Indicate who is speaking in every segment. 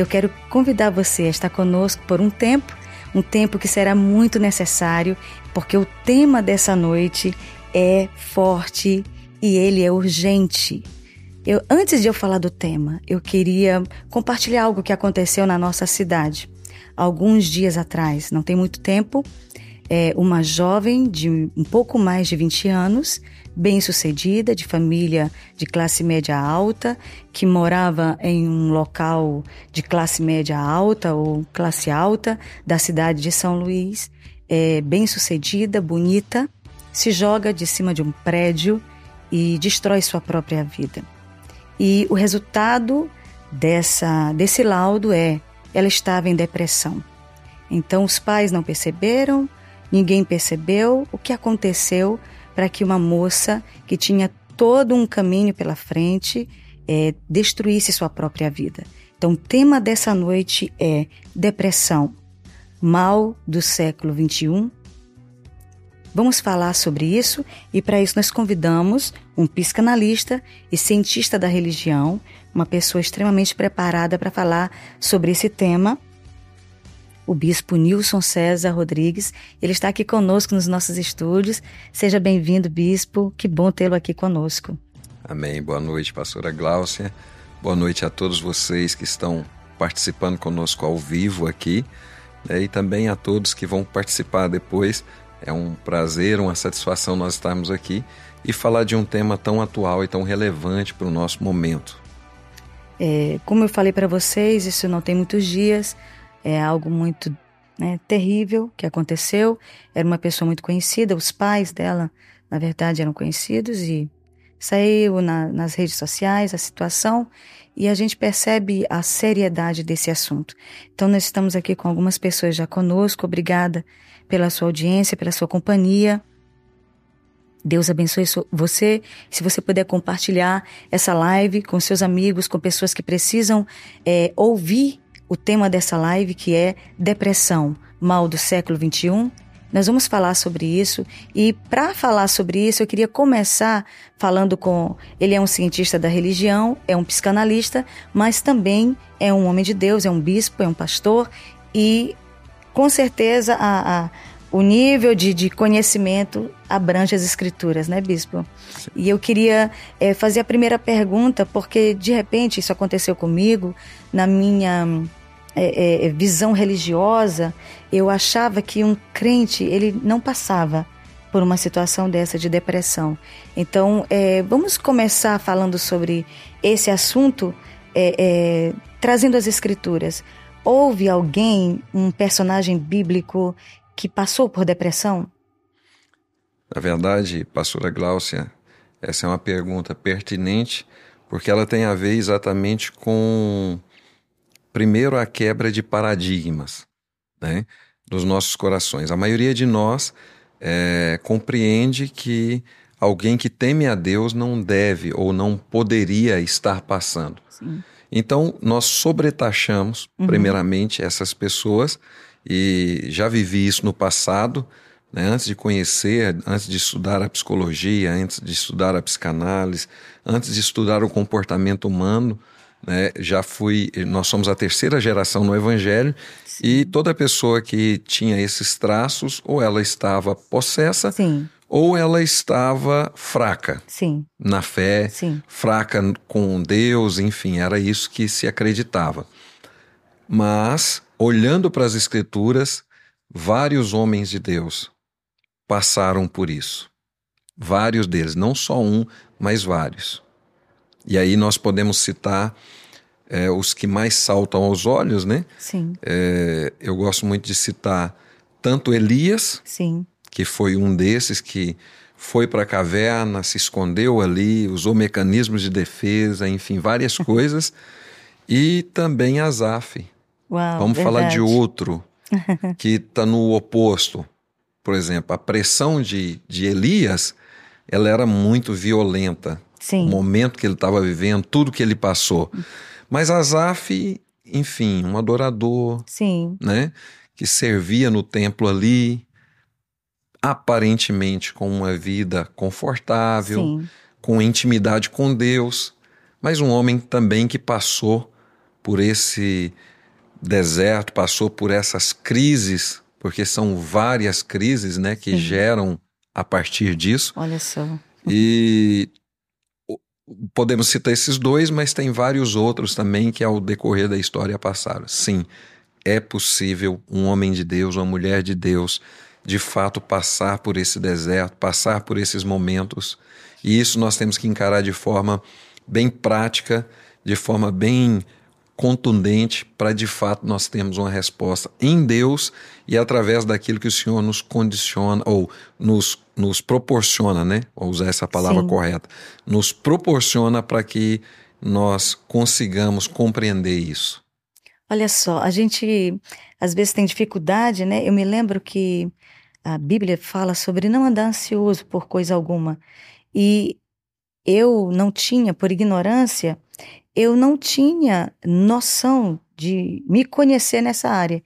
Speaker 1: Eu quero convidar você a estar conosco por um tempo, um tempo que será muito necessário, porque o tema dessa noite é forte e ele é urgente. Eu, antes de eu falar do tema, eu queria compartilhar algo que aconteceu na nossa cidade. Alguns dias atrás, não tem muito tempo, é uma jovem de um pouco mais de 20 anos, bem-sucedida, de família de classe média alta, que morava em um local de classe média alta ou classe alta da cidade de São Luís, é, bem-sucedida, bonita, se joga de cima de um prédio e destrói sua própria vida. E o resultado dessa desse laudo é ela estava em depressão. Então os pais não perceberam, ninguém percebeu o que aconteceu para que uma moça que tinha todo um caminho pela frente é, destruísse sua própria vida. Então, o tema dessa noite é depressão, mal do século 21 Vamos falar sobre isso e para isso nós convidamos um psicanalista e cientista da religião, uma pessoa extremamente preparada para falar sobre esse tema, o bispo Nilson César Rodrigues. Ele está aqui conosco nos nossos estúdios. Seja bem-vindo, bispo. Que bom tê-lo aqui conosco.
Speaker 2: Amém. Boa noite, pastora Gláucia. Boa noite a todos vocês que estão participando conosco ao vivo aqui né, e também a todos que vão participar depois é um prazer, uma satisfação nós estarmos aqui e falar de um tema tão atual e tão relevante para o nosso momento.
Speaker 1: É, como eu falei para vocês, isso não tem muitos dias, é algo muito né, terrível que aconteceu. Era uma pessoa muito conhecida, os pais dela, na verdade, eram conhecidos e saiu na, nas redes sociais a situação e a gente percebe a seriedade desse assunto. Então, nós estamos aqui com algumas pessoas já conosco. Obrigada pela sua audiência, pela sua companhia. Deus abençoe você. Se você puder compartilhar essa live com seus amigos, com pessoas que precisam é, ouvir o tema dessa live, que é depressão, mal do século 21. Nós vamos falar sobre isso e para falar sobre isso eu queria começar falando com ele é um cientista da religião, é um psicanalista, mas também é um homem de Deus, é um bispo, é um pastor e com certeza a, a o nível de, de, conhecimento abrange as escrituras, né, bispo? Sim. E eu queria é, fazer a primeira pergunta, porque de repente isso aconteceu comigo, na minha é, é, visão religiosa, eu achava que um crente ele não passava por uma situação dessa de depressão. Então, é, vamos começar falando sobre esse assunto, é, é, trazendo as escrituras. Houve alguém, um personagem bíblico, que passou por depressão?
Speaker 2: Na verdade, pastora Gláucia, essa é uma pergunta pertinente, porque ela tem a ver exatamente com, primeiro, a quebra de paradigmas né, nos nossos corações. A maioria de nós é, compreende que alguém que teme a Deus não deve ou não poderia estar passando. Sim. Então, nós sobretaxamos, uhum. primeiramente, essas pessoas, e já vivi isso no passado, né? antes de conhecer, antes de estudar a psicologia, antes de estudar a psicanálise, antes de estudar o comportamento humano. Né? Já fui, nós somos a terceira geração no Evangelho Sim. e toda pessoa que tinha esses traços, ou ela estava possessa, Sim ou ela estava fraca
Speaker 1: Sim.
Speaker 2: na fé, Sim. fraca com Deus, enfim, era isso que se acreditava. Mas, olhando para as Escrituras, vários homens de Deus passaram por isso. Vários deles, não só um, mas vários. E aí nós podemos citar é, os que mais saltam aos olhos, né?
Speaker 1: Sim.
Speaker 2: É, eu gosto muito de citar tanto Elias,
Speaker 1: Sim
Speaker 2: que foi um desses que foi para a caverna, se escondeu ali, usou mecanismos de defesa, enfim, várias coisas. e também Azaf.
Speaker 1: Uau,
Speaker 2: Vamos
Speaker 1: verdade.
Speaker 2: falar de outro que está no oposto. Por exemplo, a pressão de, de Elias, ela era muito violenta.
Speaker 1: Sim.
Speaker 2: O momento que ele estava vivendo, tudo que ele passou. Mas Azaf, enfim, um adorador,
Speaker 1: Sim.
Speaker 2: né? Que servia no templo ali, aparentemente com uma vida confortável, Sim. com intimidade com Deus, mas um homem também que passou por esse deserto, passou por essas crises, porque são várias crises, né, que Sim. geram a partir disso.
Speaker 1: Olha só.
Speaker 2: E podemos citar esses dois, mas tem vários outros também que ao decorrer da história passaram. Sim, é possível um homem de Deus, uma mulher de Deus, de fato passar por esse deserto, passar por esses momentos. E isso nós temos que encarar de forma bem prática, de forma bem contundente, para de fato nós termos uma resposta em Deus e através daquilo que o Senhor nos condiciona ou nos, nos proporciona, né? Vou usar essa palavra Sim. correta. Nos proporciona para que nós consigamos compreender isso.
Speaker 1: Olha só, a gente às vezes tem dificuldade, né? Eu me lembro que a Bíblia fala sobre não andar ansioso por coisa alguma. E eu não tinha, por ignorância, eu não tinha noção de me conhecer nessa área.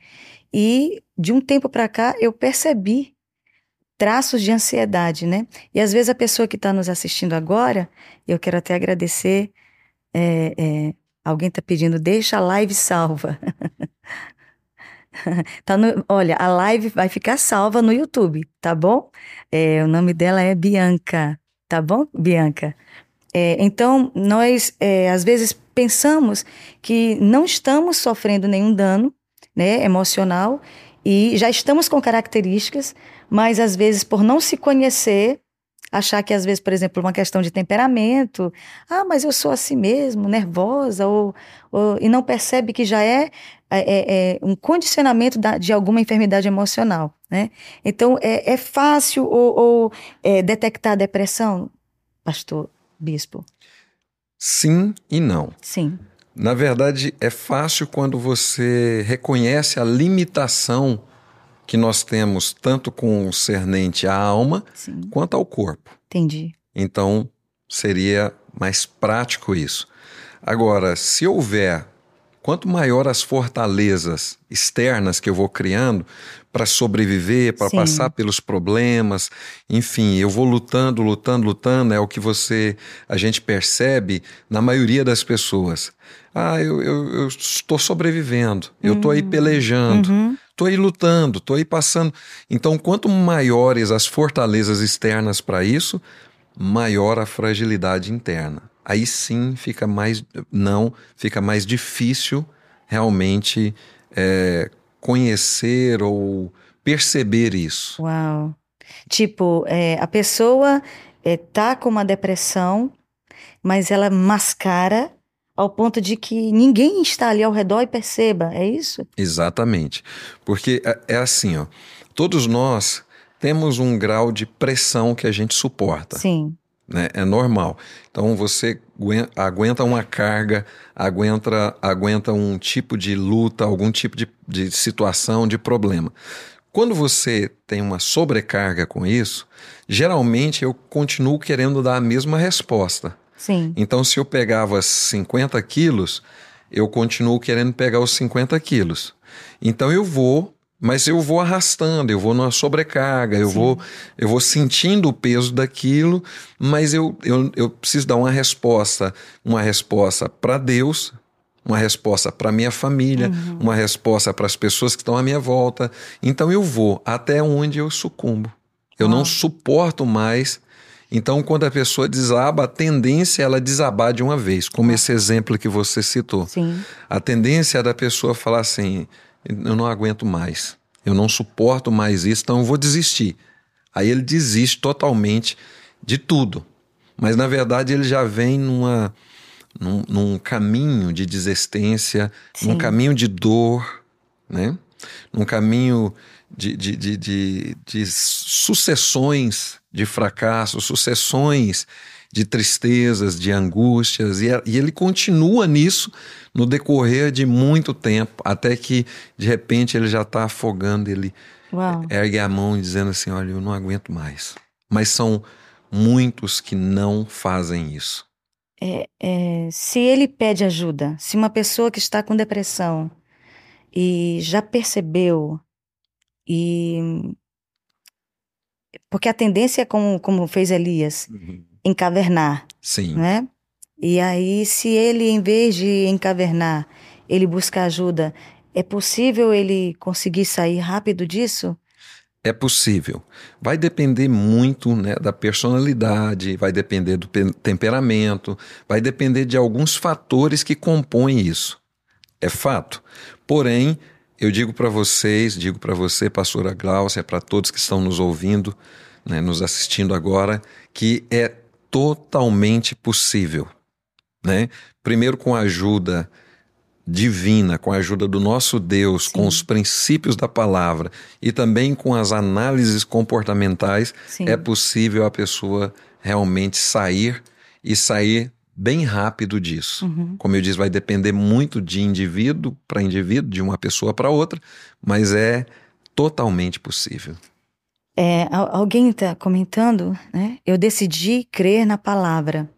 Speaker 1: E de um tempo para cá eu percebi traços de ansiedade, né? E às vezes a pessoa que está nos assistindo agora, eu quero até agradecer é, é, Alguém está pedindo, deixa a live salva. tá no, olha, a live vai ficar salva no YouTube, tá bom? É, o nome dela é Bianca, tá bom, Bianca? É, então, nós é, às vezes pensamos que não estamos sofrendo nenhum dano né, emocional e já estamos com características, mas às vezes por não se conhecer, achar que às vezes, por exemplo, uma questão de temperamento, ah, mas eu sou assim mesmo, nervosa, ou, ou e não percebe que já é, é, é, é um condicionamento da, de alguma enfermidade emocional, né? Então, é, é fácil ou, ou é, detectar depressão, pastor bispo?
Speaker 2: Sim e não.
Speaker 1: Sim.
Speaker 2: Na verdade, é fácil quando você reconhece a limitação que nós temos tanto com cernente à alma Sim. quanto ao corpo.
Speaker 1: Entendi.
Speaker 2: Então, seria mais prático isso. Agora, se houver, quanto maior as fortalezas externas que eu vou criando para sobreviver, para passar pelos problemas, enfim, eu vou lutando, lutando, lutando, é o que você, a gente percebe na maioria das pessoas. Ah, eu, eu, eu estou sobrevivendo, eu estou aí hum. pelejando. Uhum. Estou aí lutando, estou aí passando. Então, quanto maiores as fortalezas externas para isso, maior a fragilidade interna. Aí sim fica mais. Não, fica mais difícil realmente é, conhecer ou perceber isso.
Speaker 1: Uau! Tipo, é, a pessoa é, tá com uma depressão, mas ela mascara ao ponto de que ninguém está ali ao redor e perceba, é isso?
Speaker 2: Exatamente. Porque é, é assim, ó, todos nós temos um grau de pressão que a gente suporta.
Speaker 1: Sim.
Speaker 2: Né? É normal. Então você aguenta uma carga, aguenta, aguenta um tipo de luta, algum tipo de, de situação, de problema. Quando você tem uma sobrecarga com isso, geralmente eu continuo querendo dar a mesma resposta.
Speaker 1: Sim.
Speaker 2: Então, se eu pegava 50 quilos, eu continuo querendo pegar os 50 quilos. Então, eu vou, mas eu vou arrastando, eu vou numa sobrecarga, eu, vou, eu vou sentindo o peso daquilo, mas eu, eu, eu preciso dar uma resposta, uma resposta para Deus, uma resposta para minha família, uhum. uma resposta para as pessoas que estão à minha volta. Então eu vou até onde eu sucumbo. Eu ah. não suporto mais então, quando a pessoa desaba, a tendência é ela desabar de uma vez, como esse exemplo que você citou.
Speaker 1: Sim.
Speaker 2: A tendência é da pessoa falar assim: eu não aguento mais, eu não suporto mais isso, então eu vou desistir. Aí ele desiste totalmente de tudo. Mas na verdade ele já vem numa, num, num caminho de desistência, Sim. num caminho de dor, né? num caminho de, de, de, de, de sucessões de fracassos, sucessões de tristezas, de angústias, e, e ele continua nisso no decorrer de muito tempo, até que de repente ele já está afogando, ele Uau. ergue a mão dizendo assim: Olha, eu não aguento mais. Mas são muitos que não fazem isso.
Speaker 1: É, é, se ele pede ajuda, se uma pessoa que está com depressão e já percebeu e porque a tendência é como, como fez Elias, uhum. Encavernar.
Speaker 2: Sim.
Speaker 1: Né? E aí, se ele, em vez de encavernar, ele buscar ajuda, é possível ele conseguir sair rápido disso?
Speaker 2: É possível. Vai depender muito né, da personalidade, vai depender do temperamento, vai depender de alguns fatores que compõem isso. É fato. Porém, eu digo para vocês, digo para você, pastora Glaucia, para todos que estão nos ouvindo, né, nos assistindo agora, que é totalmente possível. Né? Primeiro, com a ajuda divina, com a ajuda do nosso Deus, Sim. com os princípios da palavra e também com as análises comportamentais, Sim. é possível a pessoa realmente sair e sair bem rápido disso. Uhum. Como eu disse, vai depender muito de indivíduo para indivíduo, de uma pessoa para outra, mas é totalmente possível.
Speaker 1: É, alguém está comentando, né? Eu decidi crer na palavra.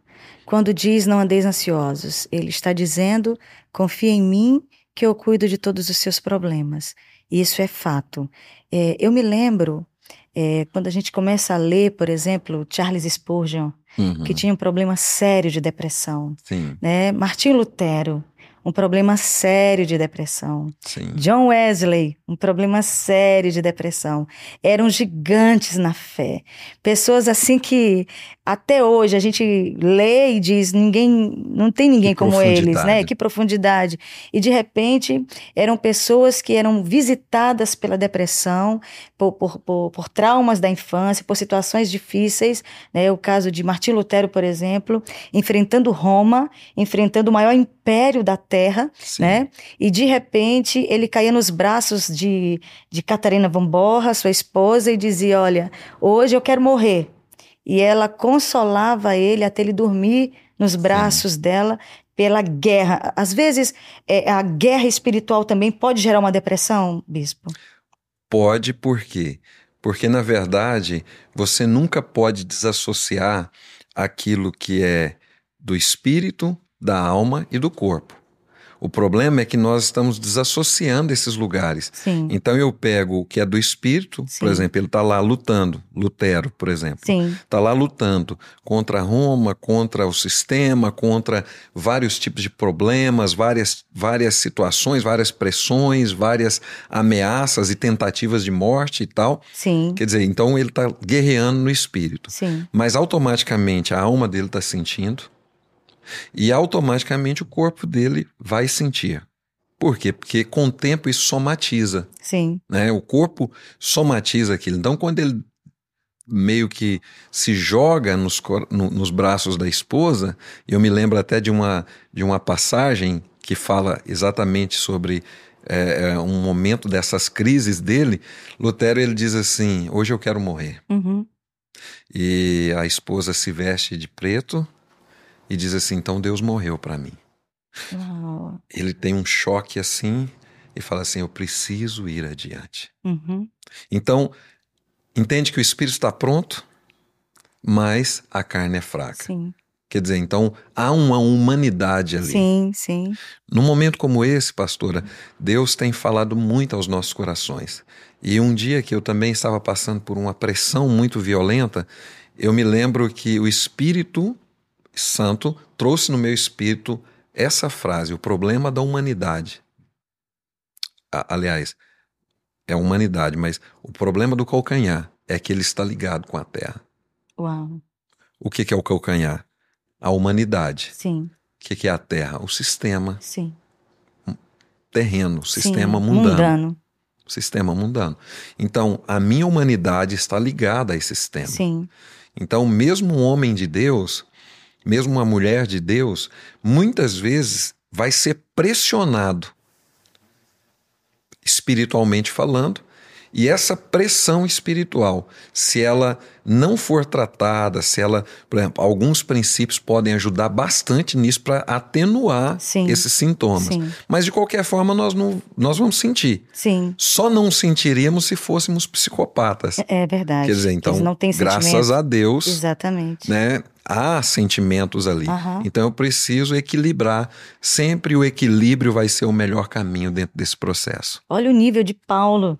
Speaker 1: Quando diz não andeis ansiosos, ele está dizendo confia em mim que eu cuido de todos os seus problemas. Isso é fato. É, eu me lembro é, quando a gente começa a ler, por exemplo, Charles Spurgeon, uhum. que tinha um problema sério de depressão.
Speaker 2: Sim.
Speaker 1: Né? Martinho Lutero, um problema sério de depressão.
Speaker 2: Sim.
Speaker 1: John Wesley, um problema sério de depressão. Eram gigantes na fé. Pessoas assim que até hoje a gente lê e diz ninguém, não tem ninguém que como eles, né? Que profundidade. E de repente eram pessoas que eram visitadas pela depressão, por, por, por, por traumas da infância, por situações difíceis, né? O caso de Martim Lutero, por exemplo, enfrentando Roma, enfrentando o maior império da Terra terra, Sim. né? E de repente ele caía nos braços de, de Catarina Van Borra, sua esposa, e dizia: Olha, hoje eu quero morrer. E ela consolava ele até ele dormir nos braços Sim. dela pela guerra. Às vezes, é, a guerra espiritual também pode gerar uma depressão, bispo?
Speaker 2: Pode, por quê? Porque, na verdade, você nunca pode desassociar aquilo que é do espírito, da alma e do corpo. O problema é que nós estamos desassociando esses lugares.
Speaker 1: Sim.
Speaker 2: Então eu pego o que é do espírito, Sim. por exemplo, ele está lá lutando, Lutero, por exemplo. Está lá lutando contra Roma, contra o sistema, contra vários tipos de problemas, várias, várias situações, várias pressões, várias ameaças e tentativas de morte e tal.
Speaker 1: Sim.
Speaker 2: Quer dizer, então ele está guerreando no espírito.
Speaker 1: Sim.
Speaker 2: Mas automaticamente a alma dele está sentindo e automaticamente o corpo dele vai sentir. Por quê? Porque com o tempo isso somatiza.
Speaker 1: Sim.
Speaker 2: Né? O corpo somatiza aquilo. Então, quando ele meio que se joga nos, no, nos braços da esposa, eu me lembro até de uma, de uma passagem que fala exatamente sobre é, é um momento dessas crises dele. Lutero ele diz assim: Hoje eu quero morrer.
Speaker 1: Uhum.
Speaker 2: E a esposa se veste de preto e diz assim: então Deus morreu para mim.
Speaker 1: Uau.
Speaker 2: Ele tem um choque assim e fala assim: eu preciso ir adiante.
Speaker 1: Uhum.
Speaker 2: Então, entende que o espírito está pronto, mas a carne é fraca.
Speaker 1: Sim.
Speaker 2: Quer dizer, então há uma humanidade ali.
Speaker 1: Sim, sim.
Speaker 2: Num momento como esse, pastora, Deus tem falado muito aos nossos corações. E um dia que eu também estava passando por uma pressão muito violenta, eu me lembro que o Espírito Santo trouxe no meu espírito essa frase, o problema da humanidade. Aliás, é a humanidade, mas o problema do calcanhar é que ele está ligado com a terra.
Speaker 1: Uau.
Speaker 2: O que, que é o calcanhar? A humanidade.
Speaker 1: Sim.
Speaker 2: O que, que é a terra? O sistema.
Speaker 1: Sim.
Speaker 2: Terreno, o sistema
Speaker 1: Sim.
Speaker 2: mundano.
Speaker 1: mundano.
Speaker 2: O sistema mundano. Então, a minha humanidade está ligada a esse sistema.
Speaker 1: Sim.
Speaker 2: Então, mesmo um homem de Deus, mesmo uma mulher de Deus, muitas vezes vai ser pressionado, espiritualmente falando, e essa pressão espiritual, se ela não for tratada, se ela, por exemplo, alguns princípios podem ajudar bastante nisso para atenuar
Speaker 1: Sim.
Speaker 2: esses sintomas.
Speaker 1: Sim.
Speaker 2: Mas de qualquer forma nós não nós vamos sentir.
Speaker 1: Sim.
Speaker 2: Só não sentiríamos se fôssemos psicopatas.
Speaker 1: É verdade.
Speaker 2: Quer dizer, então, graças a Deus,
Speaker 1: Exatamente.
Speaker 2: né? Há sentimentos ali.
Speaker 1: Uhum.
Speaker 2: Então eu preciso equilibrar. Sempre o equilíbrio vai ser o melhor caminho dentro desse processo.
Speaker 1: Olha o nível de Paulo.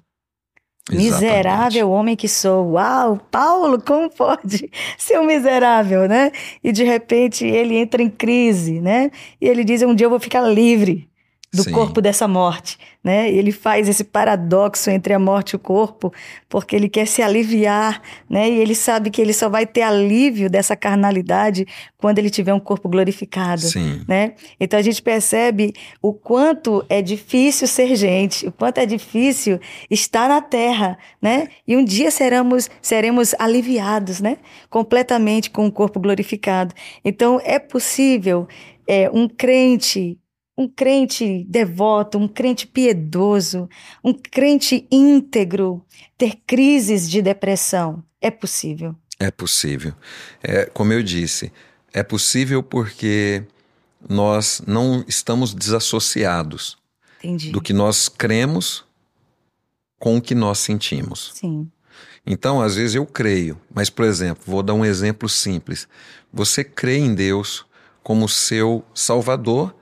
Speaker 1: Miserável homem que sou. Uau, Paulo, como pode ser um miserável, né? E de repente ele entra em crise, né? E ele diz: um dia eu vou ficar livre. Do
Speaker 2: Sim.
Speaker 1: corpo dessa morte, né? Ele faz esse paradoxo entre a morte e o corpo, porque ele quer se aliviar, né? E ele sabe que ele só vai ter alívio dessa carnalidade quando ele tiver um corpo glorificado,
Speaker 2: Sim.
Speaker 1: né? Então a gente percebe o quanto é difícil ser gente, o quanto é difícil estar na terra, né? E um dia seremos seremos aliviados, né? Completamente com o corpo glorificado. Então é possível é, um crente um crente devoto, um crente piedoso, um crente íntegro ter crises de depressão? É possível.
Speaker 2: É possível. É, como eu disse, é possível porque nós não estamos desassociados
Speaker 1: Entendi.
Speaker 2: do que nós cremos com o que nós sentimos.
Speaker 1: Sim.
Speaker 2: Então, às vezes eu creio, mas, por exemplo, vou dar um exemplo simples. Você crê em Deus como seu Salvador,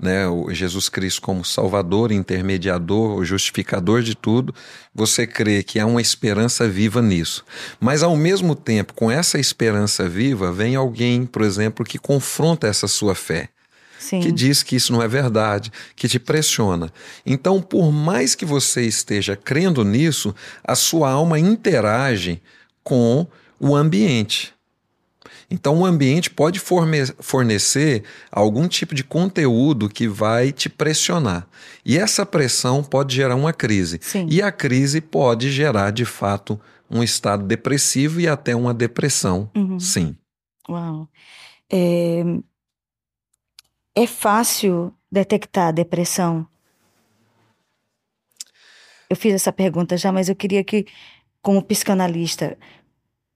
Speaker 2: né, o Jesus Cristo como Salvador, intermediador, o justificador de tudo, você crê que há uma esperança viva nisso. Mas ao mesmo tempo, com essa esperança viva, vem alguém, por exemplo, que confronta essa sua fé.
Speaker 1: Sim.
Speaker 2: Que diz que isso não é verdade, que te pressiona. Então, por mais que você esteja crendo nisso, a sua alma interage com o ambiente. Então, o ambiente pode fornecer algum tipo de conteúdo que vai te pressionar. E essa pressão pode gerar uma crise.
Speaker 1: Sim.
Speaker 2: E a crise pode gerar, de fato, um estado depressivo e até uma depressão.
Speaker 1: Uhum.
Speaker 2: Sim.
Speaker 1: Uau. É... é fácil detectar a depressão? Eu fiz essa pergunta já, mas eu queria que, como psicanalista,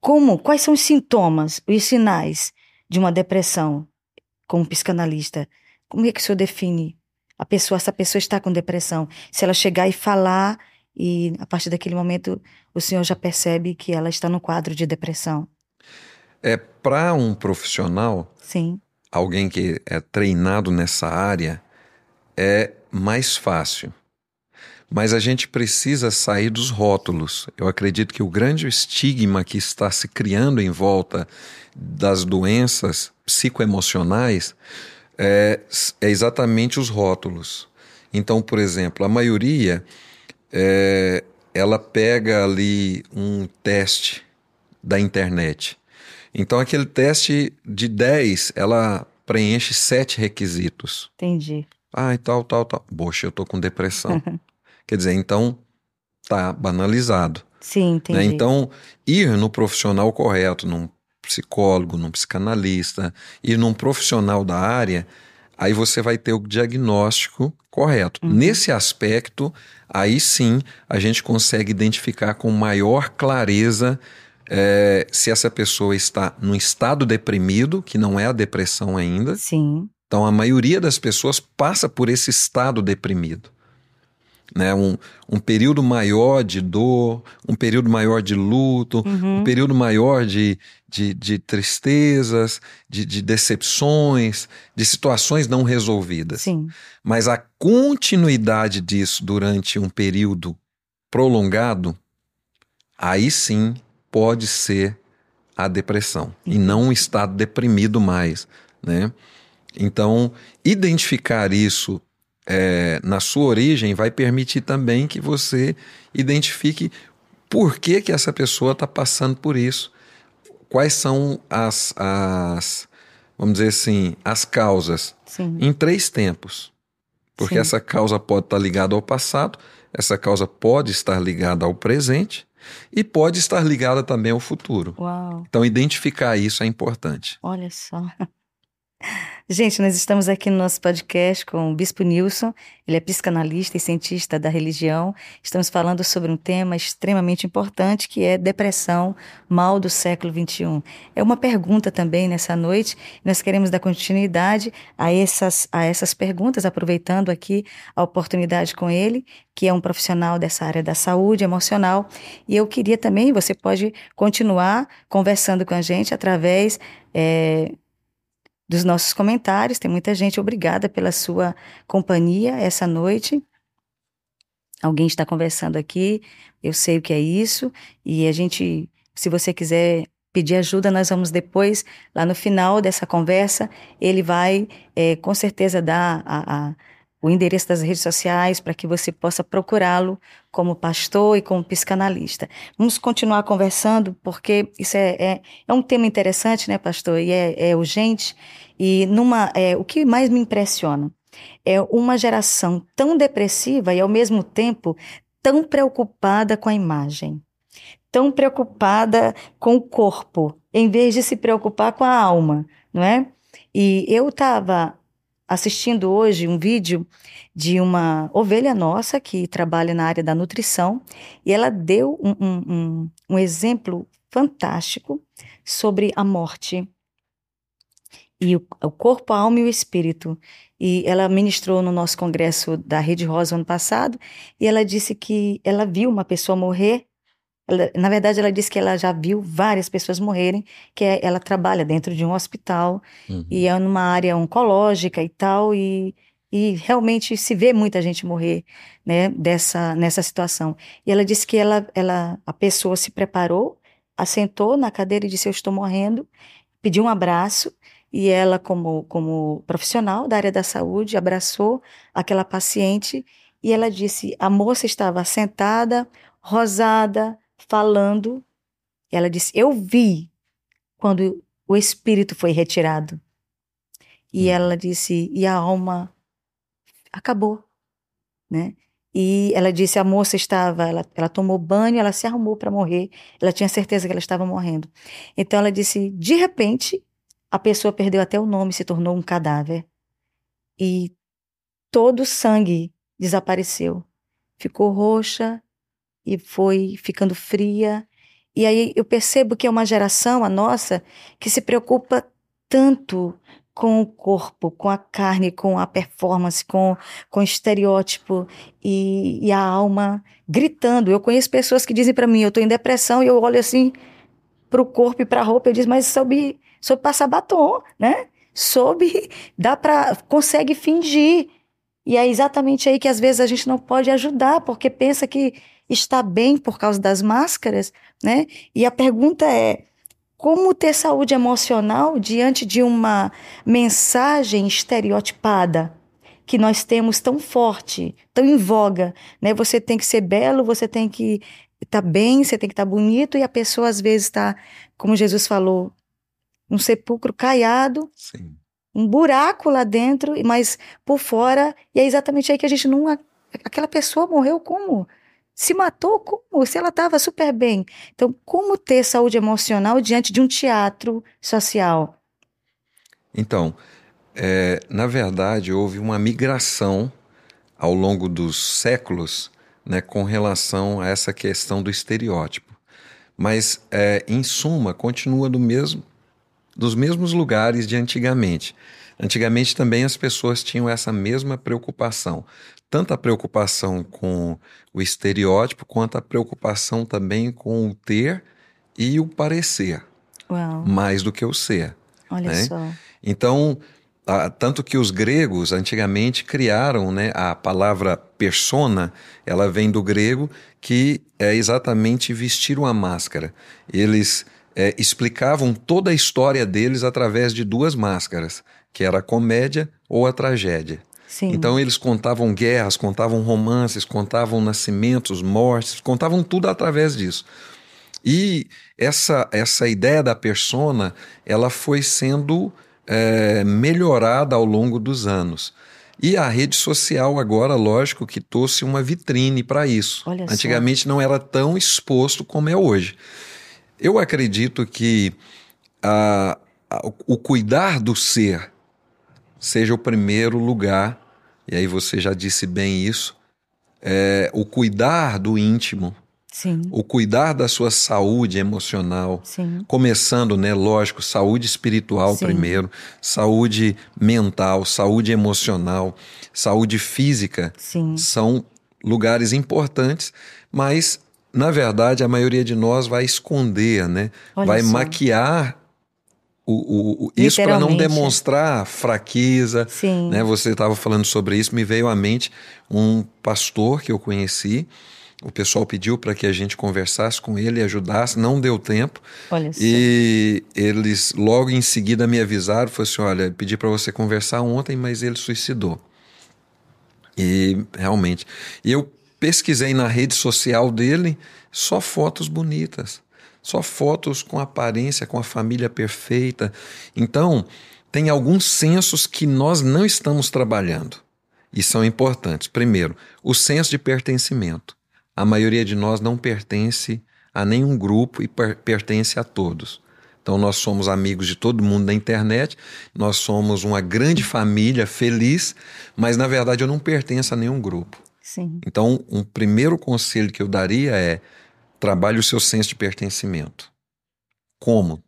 Speaker 1: como, quais são os sintomas, os sinais de uma depressão como psicanalista? Como é que o senhor define a pessoa, essa pessoa está com depressão? Se ela chegar e falar e a partir daquele momento o senhor já percebe que ela está no quadro de depressão?
Speaker 2: É para um profissional,
Speaker 1: Sim.
Speaker 2: alguém que é treinado nessa área, é mais fácil. Mas a gente precisa sair dos rótulos. Eu acredito que o grande estigma que está se criando em volta das doenças psicoemocionais é, é exatamente os rótulos. Então, por exemplo, a maioria é, ela pega ali um teste da internet. Então, aquele teste de 10, ela preenche sete requisitos.
Speaker 1: Entendi.
Speaker 2: Ah, e tal, tal, tal. Poxa, eu tô com depressão. Quer dizer, então tá banalizado.
Speaker 1: Sim, entendi.
Speaker 2: Né? Então, ir no profissional correto, num psicólogo, num psicanalista, ir num profissional da área, aí você vai ter o diagnóstico correto.
Speaker 1: Uhum.
Speaker 2: Nesse aspecto, aí sim a gente consegue identificar com maior clareza é, se essa pessoa está num estado deprimido, que não é a depressão ainda.
Speaker 1: Sim.
Speaker 2: Então, a maioria das pessoas passa por esse estado deprimido. Né? Um, um período maior de dor, um período maior de luto,
Speaker 1: Uhum.
Speaker 2: um período maior de, de, de tristezas, de, de decepções, de situações não resolvidas.
Speaker 1: Sim.
Speaker 2: Mas a continuidade disso durante um período prolongado, aí sim pode ser a depressão e não um estado deprimido mais, né? Então, identificar isso é, na sua origem vai permitir também que você identifique por que, que essa pessoa está passando por isso. Quais são as, as, vamos dizer assim, as causas
Speaker 1: Sim.
Speaker 2: em três tempos. Porque
Speaker 1: Sim.
Speaker 2: essa causa pode estar ligada ao passado, essa causa pode estar ligada ao presente e pode estar ligada também ao futuro.
Speaker 1: Uau.
Speaker 2: Então, identificar isso é importante.
Speaker 1: Olha só. Gente, nós estamos aqui no nosso podcast com o Bispo Nilson. Ele é psicanalista e cientista da religião. Estamos falando sobre um tema extremamente importante que é depressão, mal do século XXI. É uma pergunta também nessa noite. Nós queremos dar continuidade a essas, a essas perguntas, aproveitando aqui a oportunidade com ele, que é um profissional dessa área da saúde emocional. E eu queria também, você pode continuar conversando com a gente através. É, dos nossos comentários. Tem muita gente. Obrigada pela sua companhia essa noite. Alguém está conversando aqui. Eu sei o que é isso. E a gente, se você quiser pedir ajuda, nós vamos depois, lá no final dessa conversa, ele vai é, com certeza dar a, a, o endereço das redes sociais para que você possa procurá-lo como pastor e como psicanalista. Vamos continuar conversando, porque isso é, é, é um tema interessante, né, pastor? E é, é urgente. E numa, é, o que mais me impressiona é uma geração tão depressiva e, ao mesmo tempo, tão preocupada com a imagem, tão preocupada com o corpo, em vez de se preocupar com a alma, não é? E eu estava assistindo hoje um vídeo de uma ovelha nossa que trabalha na área da nutrição e ela deu um, um, um, um exemplo fantástico sobre a morte e o, o, corpo, a alma e o espírito. E ela ministrou no nosso congresso da Rede Rosa ano passado e ela disse que ela viu uma pessoa morrer ela, na verdade, ela disse que ela já viu várias pessoas morrerem, que é, ela trabalha dentro de um hospital uhum. e é numa área oncológica e tal, e, e realmente se vê muita gente morrer né, dessa, nessa situação. E ela disse que ela, ela, a pessoa se preparou, assentou na cadeira e disse: Eu estou morrendo, pediu um abraço. E ela, como, como profissional da área da saúde, abraçou aquela paciente e ela disse: a moça estava sentada, rosada, falando. Ela disse: Eu vi quando o espírito foi retirado. E hum. ela disse: E a alma acabou, né? E ela disse: a moça estava, ela, ela tomou banho, ela se arrumou para morrer. Ela tinha certeza que ela estava morrendo. Então ela disse: de repente, a pessoa perdeu até o nome, se tornou um cadáver. E todo o sangue desapareceu. Ficou roxa, e foi ficando fria. E aí eu percebo que é uma geração, a nossa, que se preocupa tanto com o corpo, com a carne, com a performance, com, com o estereótipo e, e a alma gritando. Eu conheço pessoas que dizem para mim, eu estou em depressão e eu olho assim para o corpo e para a roupa e diz, mas soube, soube passar batom, né? Soube, dá para, consegue fingir. E é exatamente aí que às vezes a gente não pode ajudar, porque pensa que está bem por causa das máscaras, né? E a pergunta é: como ter saúde emocional diante de uma mensagem estereotipada que nós temos tão forte, tão em voga, né? Você tem que ser belo, você tem que estar tá bem, você tem que estar tá bonito e a pessoa às vezes está, como Jesus falou, um sepulcro caiado.
Speaker 2: Sim.
Speaker 1: Um buraco lá dentro, mas por fora, e é exatamente aí que a gente não. Aquela pessoa morreu como? Se matou como? Se ela estava super bem. Então, como ter saúde emocional diante de um teatro social?
Speaker 2: Então, é, na verdade, houve uma migração ao longo dos séculos né, com relação a essa questão do estereótipo. Mas, é, em suma, continua do mesmo, dos mesmos lugares de antigamente. Antigamente também as pessoas tinham essa mesma preocupação, tanto a preocupação com o estereótipo quanto a preocupação também com o ter e o parecer,
Speaker 1: Uau.
Speaker 2: mais do que o ser.
Speaker 1: Olha
Speaker 2: né?
Speaker 1: só.
Speaker 2: Então, tanto que os gregos antigamente criaram né, a palavra persona, ela vem do grego, que é exatamente vestir uma máscara. Eles é, explicavam toda a história deles através de duas máscaras que era a comédia ou a tragédia.
Speaker 1: Sim.
Speaker 2: Então eles contavam guerras, contavam romances, contavam nascimentos, mortes, contavam tudo através disso. E essa, essa ideia da persona, ela foi sendo é, melhorada ao longo dos anos. E a rede social agora, lógico, que trouxe uma vitrine para isso.
Speaker 1: Olha
Speaker 2: Antigamente
Speaker 1: só.
Speaker 2: não era tão exposto como é hoje. Eu acredito que a, a, o cuidar do ser seja o primeiro lugar, e aí você já disse bem isso, é, o cuidar do íntimo,
Speaker 1: Sim.
Speaker 2: o cuidar da sua saúde emocional,
Speaker 1: Sim.
Speaker 2: começando, né, lógico, saúde espiritual
Speaker 1: Sim.
Speaker 2: primeiro, saúde mental, saúde emocional, saúde física, são lugares importantes, mas na verdade a maioria de nós vai esconder, né?
Speaker 1: Olha
Speaker 2: vai
Speaker 1: só.
Speaker 2: maquiar o, o, isso para não demonstrar fraqueza.
Speaker 1: Sim.
Speaker 2: Né? Você estava falando sobre isso, me veio à mente um pastor que eu conheci. O pessoal pediu para que a gente conversasse com ele e ajudasse, não deu tempo.
Speaker 1: Olha.
Speaker 2: E eles logo em seguida me avisaram, falou assim, olha, pedi para você conversar ontem, mas ele suicidou. E realmente. Eu pesquisei na rede social dele só fotos bonitas, só fotos com aparência, com a família perfeita. Então, tem alguns sensos que nós não estamos trabalhando e são importantes. Primeiro, o senso de pertencimento. A maioria de nós não pertence a nenhum grupo e per pertence a todos. Então, nós somos amigos de todo mundo na internet, nós somos uma grande família feliz, mas na verdade eu não pertenço a nenhum grupo.
Speaker 1: Sim.
Speaker 2: Então, um primeiro conselho que eu daria é trabalhe o seu senso de pertencimento. Como?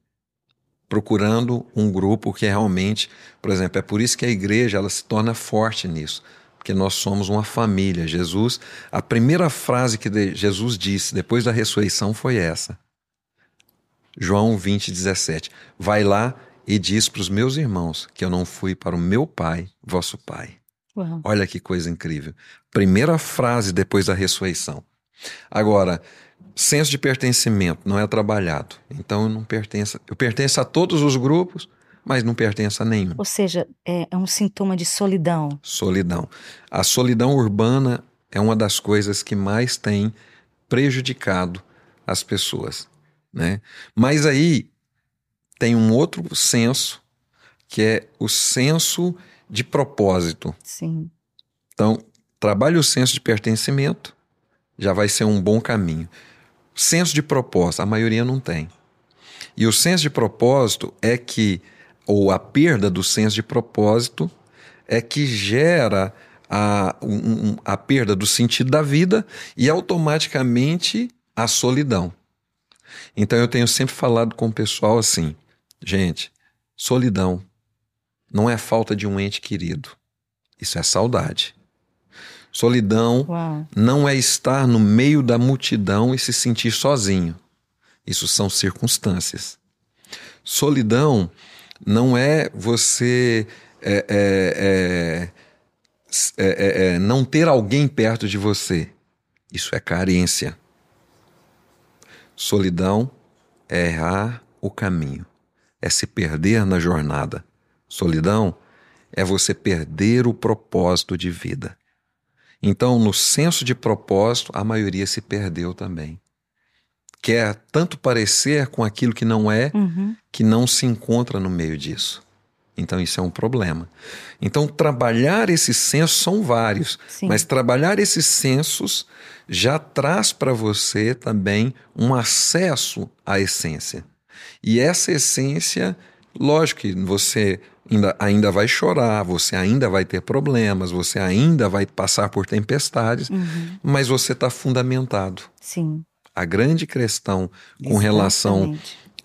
Speaker 2: Procurando um grupo que realmente, por exemplo, é por isso que a igreja ela se torna forte nisso, porque nós somos uma família. Jesus, a primeira frase que Jesus disse depois da ressurreição foi essa. João 20, 17. Vai lá e diz para os meus irmãos que eu não fui para o meu pai, vosso pai.
Speaker 1: Uau.
Speaker 2: Olha que coisa incrível. Primeira frase depois da ressurreição. Agora, senso de pertencimento não é trabalhado. Então eu não pertenço. Eu pertenço a todos os grupos, mas não pertenço a nenhum.
Speaker 1: Ou seja, é, é um sintoma de solidão.
Speaker 2: Solidão. A solidão urbana é uma das coisas que mais tem prejudicado as pessoas né? Mas aí tem um outro senso que é o senso de propósito.
Speaker 1: Sim.
Speaker 2: Então, trabalhe o senso de pertencimento, já vai ser um bom caminho. Senso de propósito, a maioria não tem. E o senso de propósito é que, ou a perda do senso de propósito, é que gera a, um, a perda do sentido da vida e automaticamente a solidão. Então eu tenho sempre falado com o pessoal assim: gente, solidão não é falta de um ente querido, isso é saudade. Solidão
Speaker 1: Uau.
Speaker 2: não é estar no meio da multidão e se sentir sozinho. Isso são circunstâncias. Solidão não é você é, é, é, é não ter alguém perto de você. Isso é carência. Solidão é errar o caminho, é se perder na jornada. Solidão é você perder o propósito de vida. Então, no senso de propósito, a maioria se perdeu também. Quer tanto parecer com aquilo que não é,
Speaker 1: uhum.
Speaker 2: que não se encontra no meio disso. Então, isso é um problema. Então, trabalhar esses sensos são vários,
Speaker 1: Sim.
Speaker 2: mas trabalhar esses sensos já traz para você também um acesso à essência. E essa essência, lógico que você ainda, ainda vai chorar, você ainda vai ter problemas, você ainda vai passar por tempestades,
Speaker 1: uhum.
Speaker 2: mas você está fundamentado.
Speaker 1: Sim.
Speaker 2: A grande questão com
Speaker 1: Exatamente.
Speaker 2: relação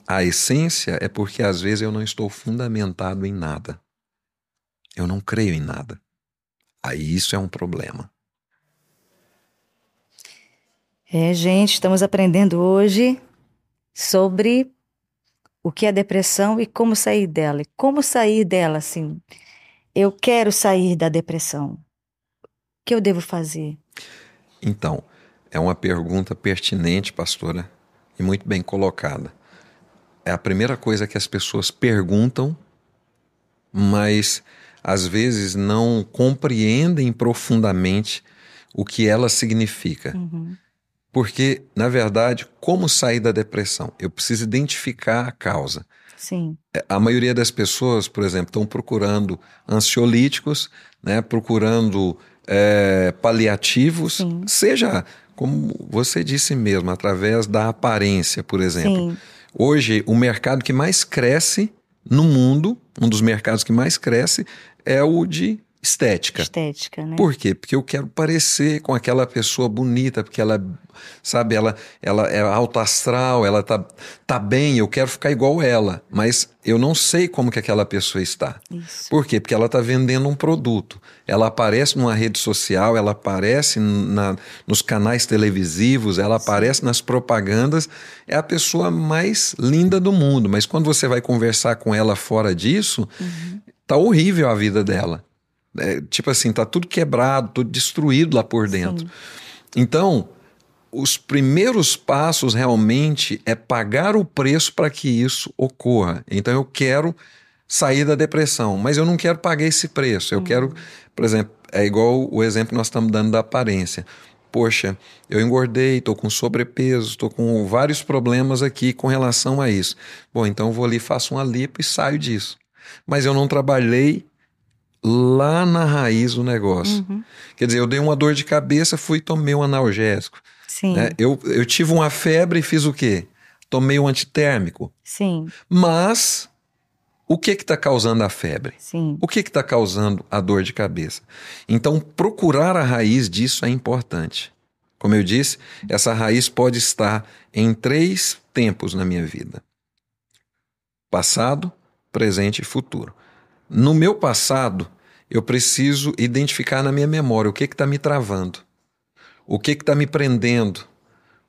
Speaker 2: à essência é porque às vezes eu não estou fundamentado em nada. Eu não creio em nada. Aí isso é um problema.
Speaker 1: É, gente, estamos aprendendo hoje sobre o que é depressão e como sair dela. E como sair dela, assim. Eu quero sair da depressão. O que eu devo fazer?
Speaker 2: Então, é uma pergunta pertinente, pastora, e muito bem colocada. É a primeira coisa que as pessoas perguntam, mas às vezes não compreendem profundamente o que ela significa.
Speaker 1: Uhum.
Speaker 2: Porque, na verdade, como sair da depressão? Eu preciso identificar a causa.
Speaker 1: Sim.
Speaker 2: A maioria das pessoas, por exemplo, estão procurando ansiolíticos, né, procurando é, paliativos,
Speaker 1: Sim.
Speaker 2: seja, como você disse mesmo, através da aparência, por exemplo.
Speaker 1: Sim.
Speaker 2: Hoje, o mercado que mais cresce no mundo, um dos mercados que mais cresce, é o de estética.
Speaker 1: Estética, né?
Speaker 2: Por quê? Porque eu quero parecer com aquela pessoa bonita, porque ela, sabe, ela, ela é alto astral, ela tá, tá bem, eu quero ficar igual ela, mas eu não sei como que aquela pessoa está.
Speaker 1: Isso.
Speaker 2: Por quê? Porque ela está vendendo um produto. Ela aparece numa rede social, ela aparece na, nos canais televisivos, ela aparece nas propagandas. É a pessoa mais linda do mundo. Mas quando você vai conversar com ela fora disso,
Speaker 1: Uhum.
Speaker 2: tá horrível a vida dela. É, tipo assim, tá tudo quebrado, tudo destruído lá por dentro.
Speaker 1: Sim.
Speaker 2: Então, os primeiros passos realmente é pagar o preço para que isso ocorra. Então, eu quero sair da depressão, mas eu não quero pagar esse preço. Eu quero, por exemplo, é igual o exemplo que nós estamos dando da aparência. Poxa, eu engordei, estou com sobrepeso, estou com vários problemas aqui com relação a isso. Bom, então eu vou ali, faço uma lipo e saio disso. Mas eu não trabalhei lá na raiz do negócio. Uhum. Quer dizer, eu dei uma dor de cabeça, fui tomei um analgésico.
Speaker 1: Sim.
Speaker 2: Né? Eu, eu tive uma febre e fiz o quê? Tomei um antitérmico.
Speaker 1: Sim.
Speaker 2: Mas o que está causando a febre?
Speaker 1: Sim.
Speaker 2: O que está causando a dor de cabeça? Então, procurar a raiz disso é importante. Como eu disse, essa raiz pode estar em três tempos na minha vida: passado, presente e futuro. No meu passado, eu preciso identificar na minha memória o que está me travando, o que está me prendendo,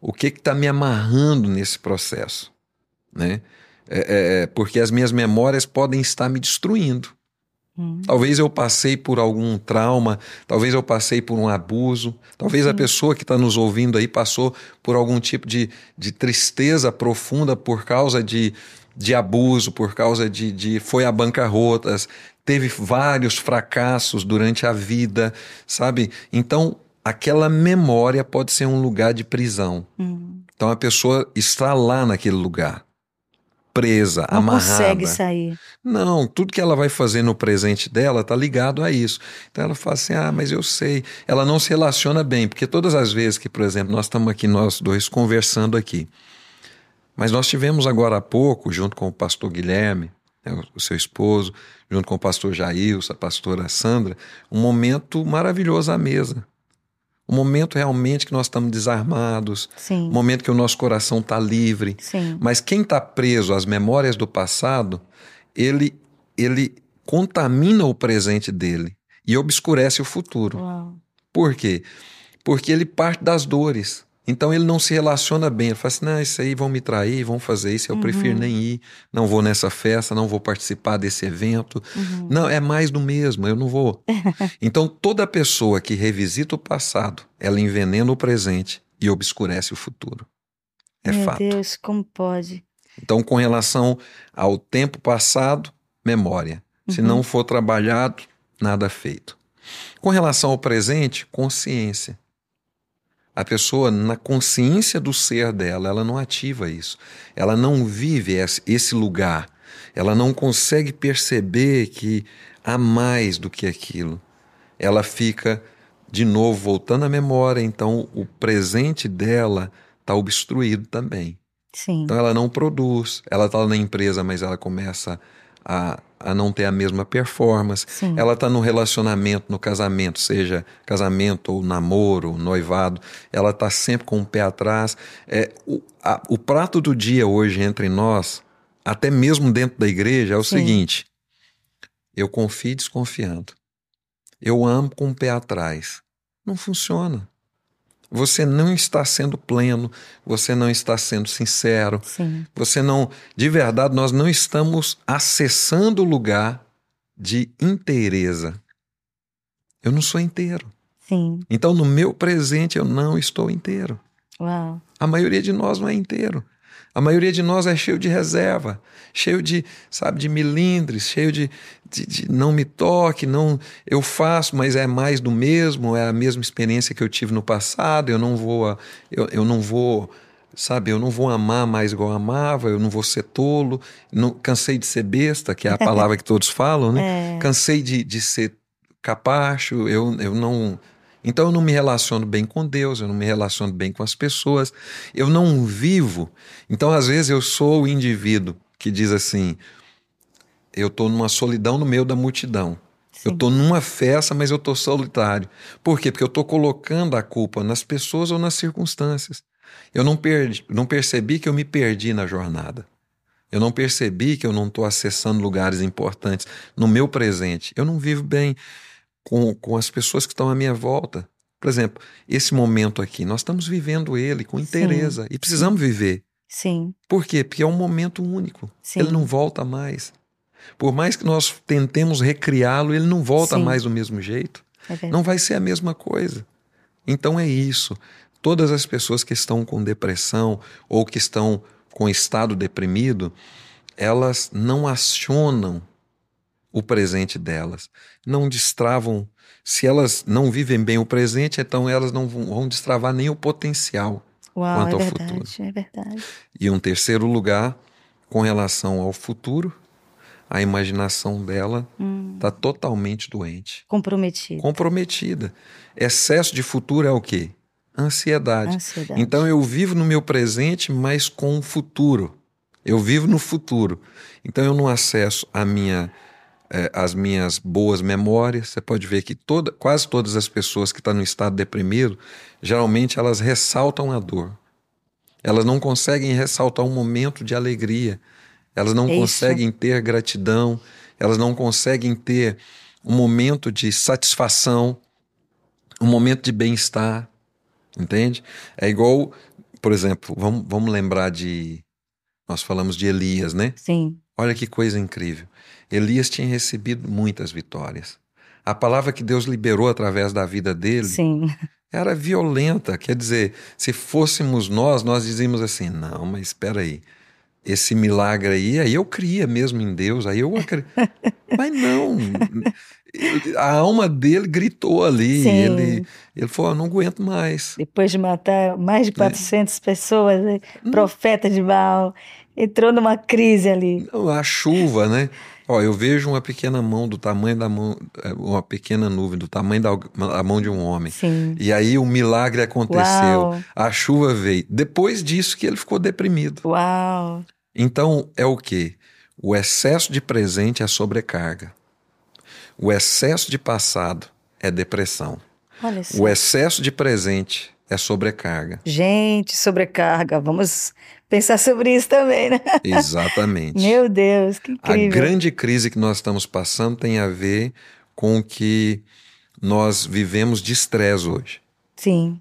Speaker 2: o que está me amarrando nesse processo. Né? É, é, é, porque as minhas memórias podem estar me destruindo. Hum. Talvez eu passei por algum trauma, talvez eu passei por um abuso, talvez a pessoa que está nos ouvindo aí passou por algum tipo de, de tristeza profunda por causa de, de abuso, por causa de, de foi a bancarrotas, teve vários fracassos durante a vida, sabe? Então, aquela memória pode ser um lugar de prisão. Hum. Então, a pessoa está lá naquele lugar, presa,
Speaker 1: Não
Speaker 2: amarrada.
Speaker 1: Não consegue sair.
Speaker 2: Não, tudo que ela vai fazer no presente dela está ligado a isso. Então, ela fala assim: ah, mas eu sei. Ela não se relaciona bem, porque todas as vezes que, por exemplo, nós estamos aqui, nós dois, conversando aqui. Mas nós tivemos agora há pouco, junto com o pastor Guilherme, né, o seu esposo, junto com o pastor Jailson, a pastora Sandra, um momento maravilhoso à mesa. Um momento realmente que nós estamos desarmados,
Speaker 1: Sim.
Speaker 2: um momento que o nosso coração está livre.
Speaker 1: Sim.
Speaker 2: Mas quem está preso às memórias do passado, ele, ele contamina o presente dele e obscurece o futuro.
Speaker 1: Uau.
Speaker 2: Por quê? Porque ele parte das dores. Então ele não se relaciona bem. Ele fala assim: não, isso aí vão me trair, vão fazer isso, eu uhum. prefiro nem ir, não vou nessa festa, não vou participar desse evento. Uhum. Não, é mais do mesmo, eu não vou. então toda pessoa que revisita o passado, ela envenena o presente e obscurece o futuro. É
Speaker 1: Meu
Speaker 2: fato.
Speaker 1: Meu Deus, como pode?
Speaker 2: Então, com relação ao tempo passado, memória. Uhum. Se não for trabalhado, nada feito. Com relação ao presente, consciência. A pessoa, na consciência do ser dela, ela não ativa isso. Ela não vive esse lugar. Ela não consegue perceber que há mais do que aquilo. Ela fica, de novo, voltando à memória, então o presente dela está obstruído também.
Speaker 1: Sim.
Speaker 2: Então ela não produz. Ela está na empresa, mas ela começa a, a não ter a mesma performance.
Speaker 1: Sim.
Speaker 2: Ela está no relacionamento, no casamento, seja casamento ou namoro, noivado, ela está sempre com o pé atrás. É, o, a, o prato do dia hoje entre nós, até mesmo dentro da igreja, é o
Speaker 1: Sim.
Speaker 2: seguinte: eu confio desconfiando. Eu amo com o pé atrás. Não funciona. Você não está sendo pleno, você não está sendo sincero,
Speaker 1: Sim.
Speaker 2: você não, de verdade, nós não estamos acessando o lugar de inteireza. Eu não sou inteiro.
Speaker 1: Sim.
Speaker 2: Então, no meu presente, eu não estou inteiro.
Speaker 1: Uau.
Speaker 2: A maioria de nós não é inteiro. A maioria de nós é cheio de reserva, cheio de, sabe, de milindres, cheio de, de, de, não me toque, não eu faço, mas é mais do mesmo, é a mesma experiência que eu tive no passado, eu não vou, eu, eu não vou, sabe, eu não vou amar mais igual eu amava, eu não vou ser tolo, não, cansei de ser besta, que é a palavra que todos falam, né?
Speaker 1: É.
Speaker 2: Cansei de, de ser capacho, eu, eu não então eu não me relaciono bem com Deus, eu não me relaciono bem com as pessoas, eu não vivo. Então às vezes eu sou o indivíduo que diz assim: eu estou numa solidão no meio da multidão. Sim. Eu estou numa festa, mas eu estou solitário. Por quê? Porque eu estou colocando a culpa nas pessoas ou nas circunstâncias. Eu não, perdi, não percebi que eu me perdi na jornada. Eu não percebi que eu não estou acessando lugares importantes no meu presente. Eu não vivo bem com, com as pessoas que estão à minha volta. Por exemplo, esse momento aqui, nós estamos vivendo ele com inteireza
Speaker 1: Sim.
Speaker 2: e precisamos viver.
Speaker 1: Sim.
Speaker 2: Por quê? Porque é um momento único.
Speaker 1: Sim.
Speaker 2: Ele não volta mais. Por mais que nós tentemos recriá-lo, ele não volta
Speaker 1: Sim.
Speaker 2: mais do mesmo jeito.
Speaker 1: É
Speaker 2: não vai ser a mesma coisa. Então é isso. Todas as pessoas que estão com depressão ou que estão com estado deprimido, elas não acionam o presente delas, não destravam. Se elas não vivem bem o presente, então elas não vão destravar nem o potencial
Speaker 1: Uau,
Speaker 2: quanto
Speaker 1: é
Speaker 2: ao
Speaker 1: verdade,
Speaker 2: futuro.
Speaker 1: é verdade.
Speaker 2: E um terceiro lugar, com relação ao futuro, a imaginação dela está totalmente doente,
Speaker 1: Comprometido.
Speaker 2: comprometida. Excesso de futuro é o quê? Ansiedade.
Speaker 1: Ansiedade.
Speaker 2: Então eu vivo no meu presente, mas com o futuro. Eu vivo no futuro. Então eu não acesso a minha, eh, as minhas boas memórias. Você pode ver que toda, quase todas as pessoas que estão no estado deprimido, geralmente elas ressaltam a dor. Elas não conseguem ressaltar um momento de alegria. Elas não
Speaker 1: É
Speaker 2: conseguem ter gratidão. Elas não conseguem ter um momento de satisfação, um momento de bem-estar. Entende? É igual, por exemplo, vamos, vamos lembrar de. Nós falamos de Elias, né?
Speaker 1: Sim,
Speaker 2: Olha que coisa incrível. Elias tinha recebido muitas vitórias. A palavra que Deus liberou através da vida dele
Speaker 1: sim.
Speaker 2: era violenta. Quer dizer, se fôssemos nós, nós dizíamos assim: não, mas espera aí. Esse milagre aí, aí eu cria mesmo em Deus, aí eu acredito. mas não. A alma dele gritou ali.
Speaker 1: Sim.
Speaker 2: Ele, ele falou: não aguento mais.
Speaker 1: Depois de matar mais
Speaker 2: É.
Speaker 1: de 400 pessoas, né?
Speaker 2: Hum.
Speaker 1: profeta de Baal, entrou numa crise ali.
Speaker 2: Não, A chuva, né? Ó, eu vejo uma pequena mão do tamanho da mão, é, uma pequena nuvem do tamanho da, mão de um homem.
Speaker 1: Sim.
Speaker 2: E aí o milagre aconteceu.
Speaker 1: Uau.
Speaker 2: A chuva veio. Depois disso que ele ficou deprimido.
Speaker 1: Uau!
Speaker 2: Então é o quê? O excesso de presente é sobrecarga. O excesso de passado é depressão.
Speaker 1: Olha só.
Speaker 2: O excesso de presente é sobrecarga.
Speaker 1: Gente, sobrecarga. Vamos pensar sobre isso também, né?
Speaker 2: Exatamente.
Speaker 1: Meu Deus, que
Speaker 2: A
Speaker 1: incrível.
Speaker 2: grande crise que nós estamos passando tem a ver com o que nós vivemos de estresse hoje.
Speaker 1: Sim,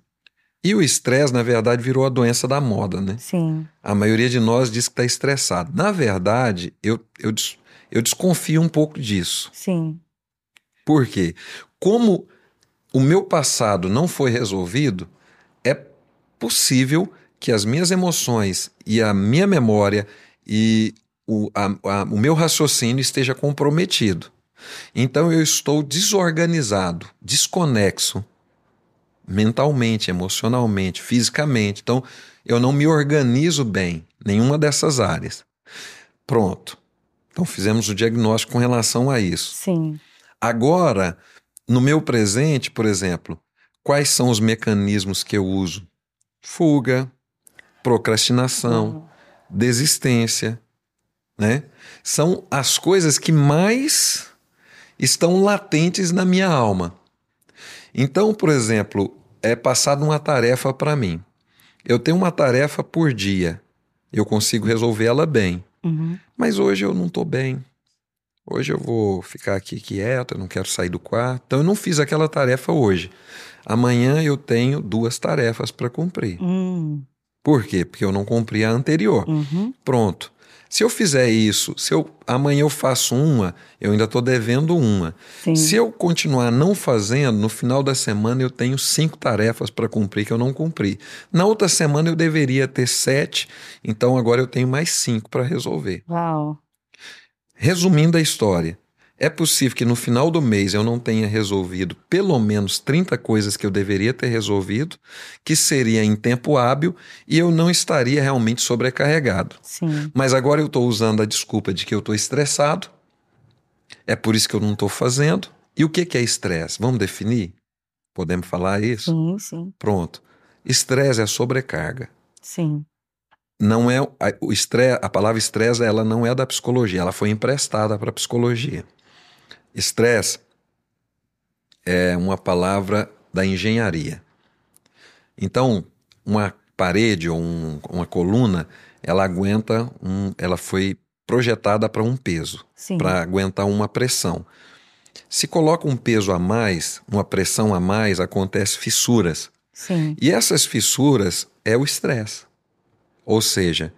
Speaker 2: E o estresse, na verdade, virou a doença da moda, né?
Speaker 1: sim.
Speaker 2: A maioria de nós diz que está estressado. Na verdade, eu, eu, des- eu desconfio um pouco disso.
Speaker 1: Sim,
Speaker 2: Por quê? Como o meu passado não foi resolvido, é possível que as minhas emoções e a minha memória e o, a- a- o meu raciocínio esteja comprometido. Então eu estou desorganizado, desconexo mentalmente, emocionalmente, fisicamente. Então eu não me organizo bem, nenhuma dessas áreas. Pronto. Então fizemos o diagnóstico com relação a isso.
Speaker 1: sim.
Speaker 2: Agora, no meu presente, por exemplo, quais são os mecanismos que eu uso? Fuga, procrastinação, desistência, né? São as coisas que mais estão latentes na minha alma. Então, por exemplo, é passada uma tarefa para mim. Eu tenho uma tarefa por dia. Eu consigo resolver ela bem.
Speaker 1: Uhum.
Speaker 2: Mas hoje eu não estou bem. Hoje eu vou ficar aqui quieto, eu não quero sair do quarto. Então eu não fiz aquela tarefa hoje. Amanhã eu tenho duas tarefas para cumprir.
Speaker 1: Hum,
Speaker 2: Por quê? Porque eu não cumpri a anterior.
Speaker 1: uhum.
Speaker 2: Pronto. Se eu fizer isso, se eu amanhã eu faço uma, eu ainda estou devendo uma.
Speaker 1: Sim.
Speaker 2: Se eu continuar não fazendo, no final da semana eu tenho cinco tarefas para cumprir que eu não cumpri. Na outra semana eu deveria ter sete, então agora eu tenho mais cinco para resolver.
Speaker 1: Uau.
Speaker 2: Resumindo a história, é possível que no final do mês eu não tenha resolvido pelo menos 30 coisas que eu deveria ter resolvido, que seria em tempo hábil e eu não estaria realmente sobrecarregado.
Speaker 1: Sim.
Speaker 2: Mas agora eu estou usando a desculpa de que eu estou estressado, é por isso que eu não estou fazendo. E o que, que é estresse? Vamos definir? Podemos falar isso?
Speaker 1: Sim, sim,
Speaker 2: Pronto. Estresse é sobrecarga
Speaker 1: sim.
Speaker 2: não é a, o estresse, a palavra estresse ela não é da psicologia, ela foi emprestada para a psicologia. Estresse é uma palavra da engenharia. Então, uma parede ou um- uma coluna, ela aguenta um, ela foi projetada para um peso, para aguentar uma pressão. Se coloca um peso a mais, uma pressão a mais, acontece fissuras.
Speaker 1: Sim.
Speaker 2: E essas fissuras é o estresse. Ou seja,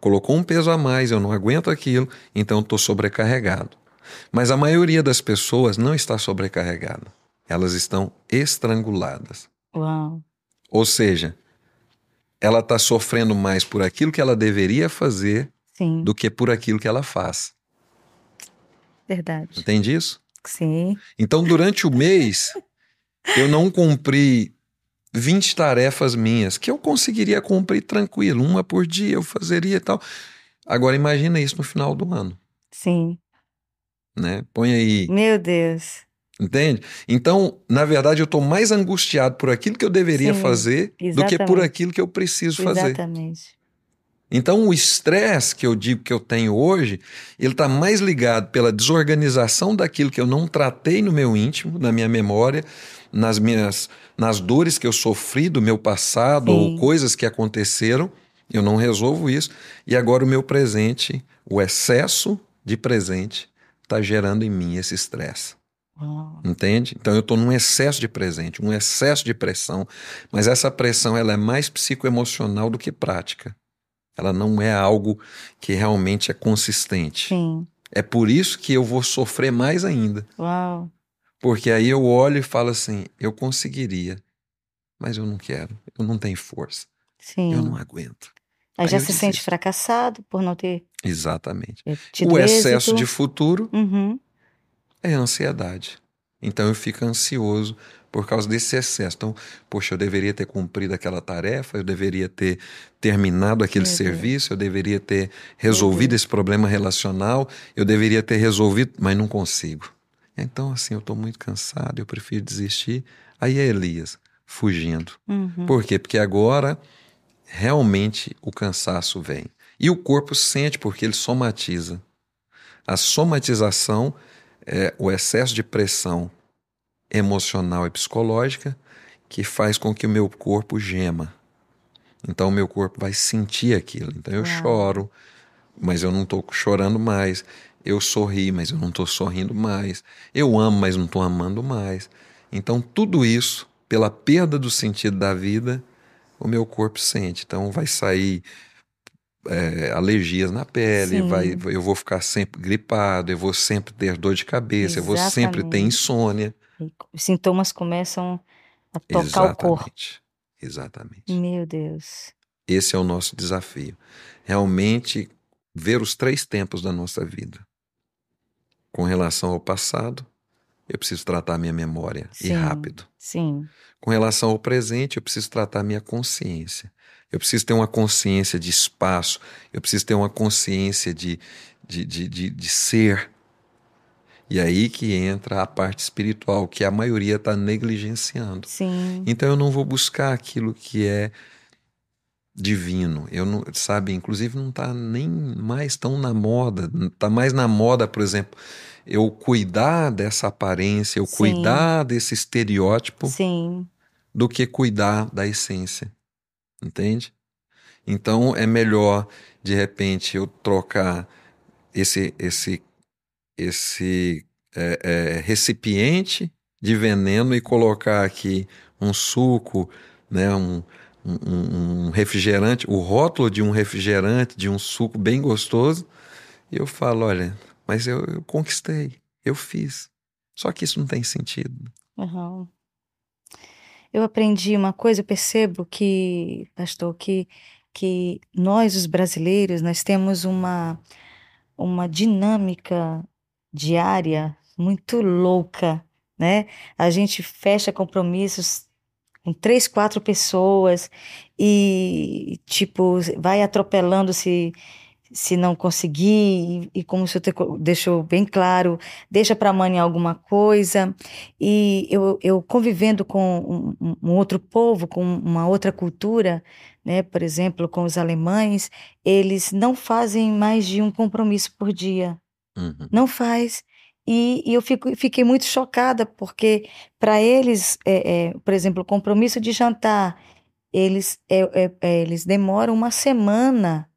Speaker 2: colocou um peso a mais, eu não aguento aquilo, então estou sobrecarregado. Mas a maioria das pessoas não está sobrecarregada. Elas estão estranguladas.
Speaker 1: Uau.
Speaker 2: Ou seja, ela está sofrendo mais por aquilo que ela deveria fazer
Speaker 1: Sim.
Speaker 2: do que por aquilo que ela faz.
Speaker 1: Verdade.
Speaker 2: Entende isso?
Speaker 1: Sim.
Speaker 2: Então, durante o mês, eu não cumpri 20 tarefas minhas, que eu conseguiria cumprir tranquilo, uma por dia eu fazeria e tal. Agora, imagina isso no final do ano.
Speaker 1: Sim.
Speaker 2: Né? Põe aí.
Speaker 1: Meu Deus.
Speaker 2: Entende? Então, na verdade, eu estou mais angustiado por aquilo que eu deveria
Speaker 1: Sim,
Speaker 2: fazer do que por
Speaker 1: exatamente.
Speaker 2: aquilo que eu preciso fazer.
Speaker 1: Exatamente.
Speaker 2: Então, o estresse que eu digo que eu tenho hoje, ele está mais ligado pela desorganização daquilo que eu não tratei no meu íntimo, na minha memória, nas minhas, nas dores que eu sofri do meu passado
Speaker 1: Sim.
Speaker 2: ou coisas que aconteceram. Eu não resolvo isso. E agora o meu presente, o excesso de presente, está gerando em mim esse estresse. Entende? Então eu estou num excesso de presente, um excesso de pressão, mas essa pressão ela é mais psicoemocional do que prática. Ela não é algo que realmente é consistente.
Speaker 1: Sim.
Speaker 2: É por isso que eu vou sofrer mais ainda,
Speaker 1: Uau.
Speaker 2: porque aí eu olho e falo assim: eu conseguiria, mas eu não quero, eu não tenho força,
Speaker 1: Sim.
Speaker 2: eu não aguento.
Speaker 1: Aí
Speaker 2: Aí
Speaker 1: já se sente
Speaker 2: desisto.
Speaker 1: fracassado por não ter
Speaker 2: Exatamente.
Speaker 1: tido
Speaker 2: O excesso
Speaker 1: êxito.
Speaker 2: de futuro
Speaker 1: Uhum.
Speaker 2: é ansiedade. Então eu fico ansioso por causa desse excesso. Então, poxa, eu deveria ter cumprido aquela tarefa, eu deveria ter terminado aquele
Speaker 1: Meu Deus.
Speaker 2: serviço, eu deveria ter resolvido esse problema relacional, eu deveria ter resolvido, mas não consigo. Então, assim, eu estou muito cansado, eu prefiro desistir. Aí é Elias fugindo.
Speaker 1: Uhum.
Speaker 2: Por quê? Porque agora realmente o cansaço vem. E o corpo sente porque ele somatiza. A somatização é o excesso de pressão emocional e psicológica que faz com que o meu corpo gema. Então o meu corpo vai sentir aquilo. Então eu
Speaker 1: Uau.
Speaker 2: choro, mas eu não estou chorando mais. Eu sorri, mas eu não estou sorrindo mais. Eu amo, mas não estou amando mais. Então tudo isso, pela perda do sentido da vida, o meu corpo sente. Então vai sair é, alergias na pele,
Speaker 1: Sim.
Speaker 2: vai, eu vou ficar sempre gripado, eu vou sempre ter dor de cabeça, eu vou sempre ter
Speaker 1: Exatamente.
Speaker 2: insônia.
Speaker 1: Os sintomas começam a tocar o corpo.
Speaker 2: Exatamente. Exatamente.
Speaker 1: Meu Deus.
Speaker 2: Esse é o nosso desafio. Realmente ver os três tempos da nossa vida. Com relação ao passado, eu preciso tratar a minha memória e
Speaker 1: Sim.
Speaker 2: rápido.
Speaker 1: Sim.
Speaker 2: Com relação ao presente, eu preciso tratar a minha consciência. Eu preciso ter uma consciência de espaço, eu preciso ter uma consciência de, de, de, de, de ser. E aí que entra a parte espiritual, que a maioria está negligenciando.
Speaker 1: Sim.
Speaker 2: Então eu não vou buscar aquilo que é divino. Eu não, sabe, inclusive não está nem mais tão na moda. Está mais na moda, por exemplo, eu cuidar dessa aparência, eu
Speaker 1: Sim.
Speaker 2: cuidar desse estereótipo
Speaker 1: Sim.
Speaker 2: do que cuidar da essência. Entende? Então é melhor, de repente, eu trocar esse, esse, esse é, é, recipiente de veneno e colocar aqui um suco, né, um, um, um refrigerante, o rótulo de um refrigerante, de um suco bem gostoso, e eu falo: olha, mas eu, eu conquistei, eu fiz. Só que isso não tem sentido.
Speaker 1: Uhum. Eu aprendi uma coisa, eu percebo que, pastor, que, que nós, os brasileiros, nós temos uma, uma dinâmica diária muito louca, né? A gente fecha compromissos com três, quatro pessoas e, tipo, vai atropelando se não conseguir, e, e como o senhor te- deixou bem claro, deixa para amanhã alguma coisa. E eu, eu convivendo com um, um- um outro povo, com uma outra cultura, né, por exemplo, com os alemães, eles não fazem mais de um compromisso por dia.
Speaker 2: Uhum.
Speaker 1: Não faz. E, e eu fico, fiquei muito chocada, porque para eles, é, é, por exemplo, o compromisso de jantar, eles, é, é, é, eles demoram uma semana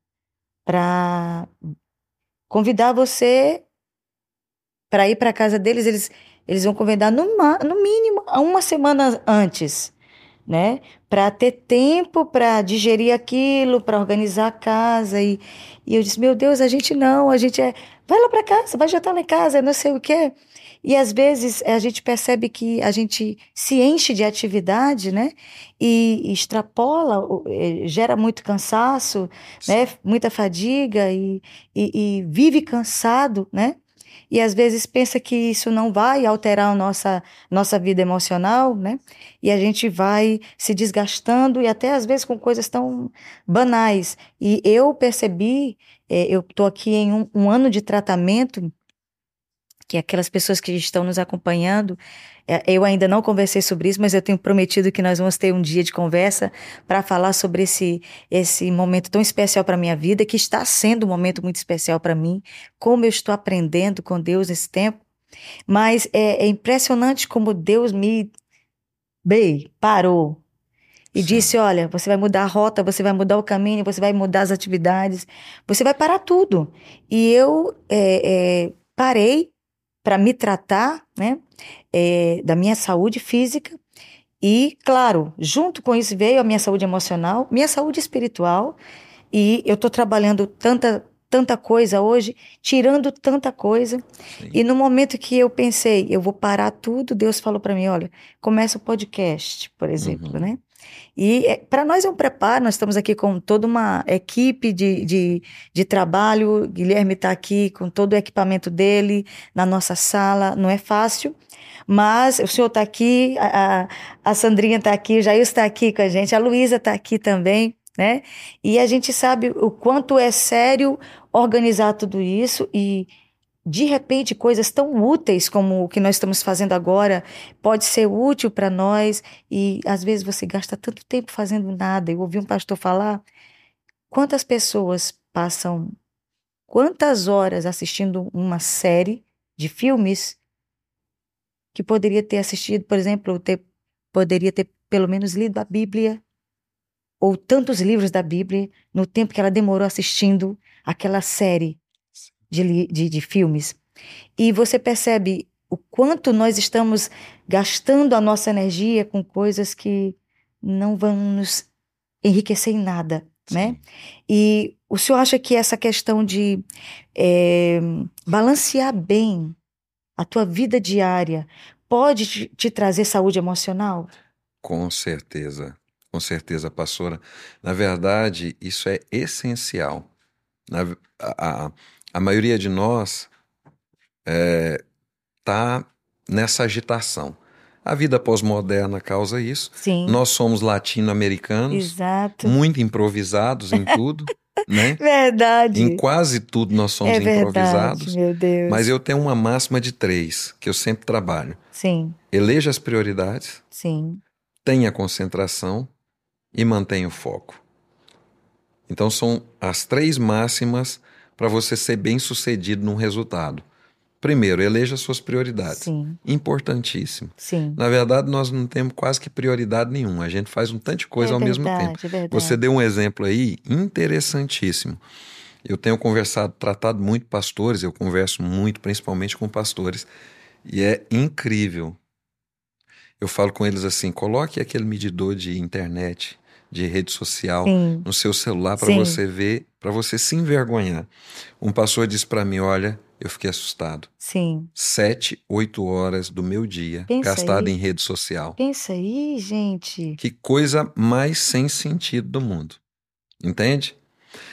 Speaker 1: para convidar você para ir para casa deles. Eles, eles vão convidar no, no mínimo uma semana antes, né? Para ter tempo para digerir aquilo, para organizar a casa. E, e eu disse: Meu Deus, a gente não, a gente é. Vai lá para casa, vai jantar lá em casa, não sei o quê. E às vezes a gente percebe que a gente se enche de atividade, né? E extrapola, eh, gera muito cansaço, né? Muita fadiga e, e, e vive cansado, né? e às vezes pensa que isso não vai alterar a nossa, nossa vida emocional, né? E a gente vai se desgastando e até às vezes com coisas tão banais. E eu percebi, é, eu estou aqui em um, um ano de tratamento que aquelas pessoas que estão nos acompanhando, é, eu ainda não conversei sobre isso, mas eu tenho prometido que nós vamos ter um dia de conversa para falar sobre esse, esse momento tão especial para minha vida, que está sendo um momento muito especial para mim, como eu estou aprendendo com Deus nesse tempo. Mas é, é impressionante como Deus me bem, parou e Sim. disse: Olha, você vai mudar a rota, você vai mudar o caminho, você vai mudar as atividades, você vai parar tudo. E eu é, é, parei para me tratar, né, é, da minha saúde física e, claro, junto com isso veio a minha saúde emocional, minha saúde espiritual e eu estou trabalhando tanta tanta coisa hoje, tirando tanta coisa. Sim. E no momento que eu pensei, eu vou parar tudo, Deus falou para mim, olha, começa o podcast, por exemplo, uhum. né? E é, para nós é um preparo, nós estamos aqui com toda uma equipe de, de, de trabalho. Guilherme está aqui com todo o equipamento dele na nossa sala, não é fácil. Mas o senhor está aqui, a, a Sandrinha está aqui, o Jair está aqui com a gente, a Luísa está aqui também, né? E a gente sabe o quanto é sério organizar tudo isso e de repente, coisas tão úteis como o que nós estamos fazendo agora pode ser útil para nós e às vezes você gasta tanto tempo fazendo nada. Eu ouvi um pastor falar quantas pessoas passam quantas horas assistindo uma série de filmes que poderia ter assistido, por exemplo, ter, poderia ter pelo menos lido a Bíblia ou tantos livros da Bíblia no tempo que ela demorou assistindo aquela série de, de, de filmes. E você percebe o quanto nós estamos gastando a nossa energia com coisas que não vão nos enriquecer em nada, né? E o senhor acha que essa questão de é, balancear bem a tua vida diária pode te, te, trazer saúde emocional?
Speaker 2: Com certeza, com certeza, pastora. Na verdade, isso é essencial. Na, a, a, a maioria de nós está é, nessa agitação. A vida pós-moderna causa isso.
Speaker 1: Sim.
Speaker 2: Nós somos latino-americanos,
Speaker 1: Exato.
Speaker 2: muito improvisados em tudo, né?
Speaker 1: Verdade.
Speaker 2: Em quase tudo nós somos é verdade, improvisados.
Speaker 1: Meu Deus.
Speaker 2: Mas eu tenho uma máxima de três que eu sempre trabalho.
Speaker 1: Sim.
Speaker 2: Eleja as prioridades.
Speaker 1: Sim.
Speaker 2: Tenha concentração e mantenha o foco. Então são as três máximas para você ser bem sucedido num resultado. Primeiro, eleja suas prioridades.
Speaker 1: Sim.
Speaker 2: Importantíssimo.
Speaker 1: Sim.
Speaker 2: Na verdade, nós não temos quase que prioridade nenhuma. A gente faz um tanto de coisa
Speaker 1: é
Speaker 2: ao
Speaker 1: verdade,
Speaker 2: mesmo tempo.
Speaker 1: É verdade.
Speaker 2: Você deu um exemplo aí interessantíssimo. Eu tenho conversado, tratado muito pastores, eu converso muito, principalmente com pastores, e é incrível. Eu falo com eles assim: coloque aquele medidor de internet de rede social
Speaker 1: Sim.
Speaker 2: no seu celular para você ver, para você se envergonhar. Um pastor disse para mim: Olha, eu fiquei assustado.
Speaker 1: Sim.
Speaker 2: Sete, oito horas do meu dia
Speaker 1: Pensa
Speaker 2: gastado
Speaker 1: aí.
Speaker 2: em rede social.
Speaker 1: Pensa aí, gente.
Speaker 2: Que coisa mais sem sentido do mundo. Entende?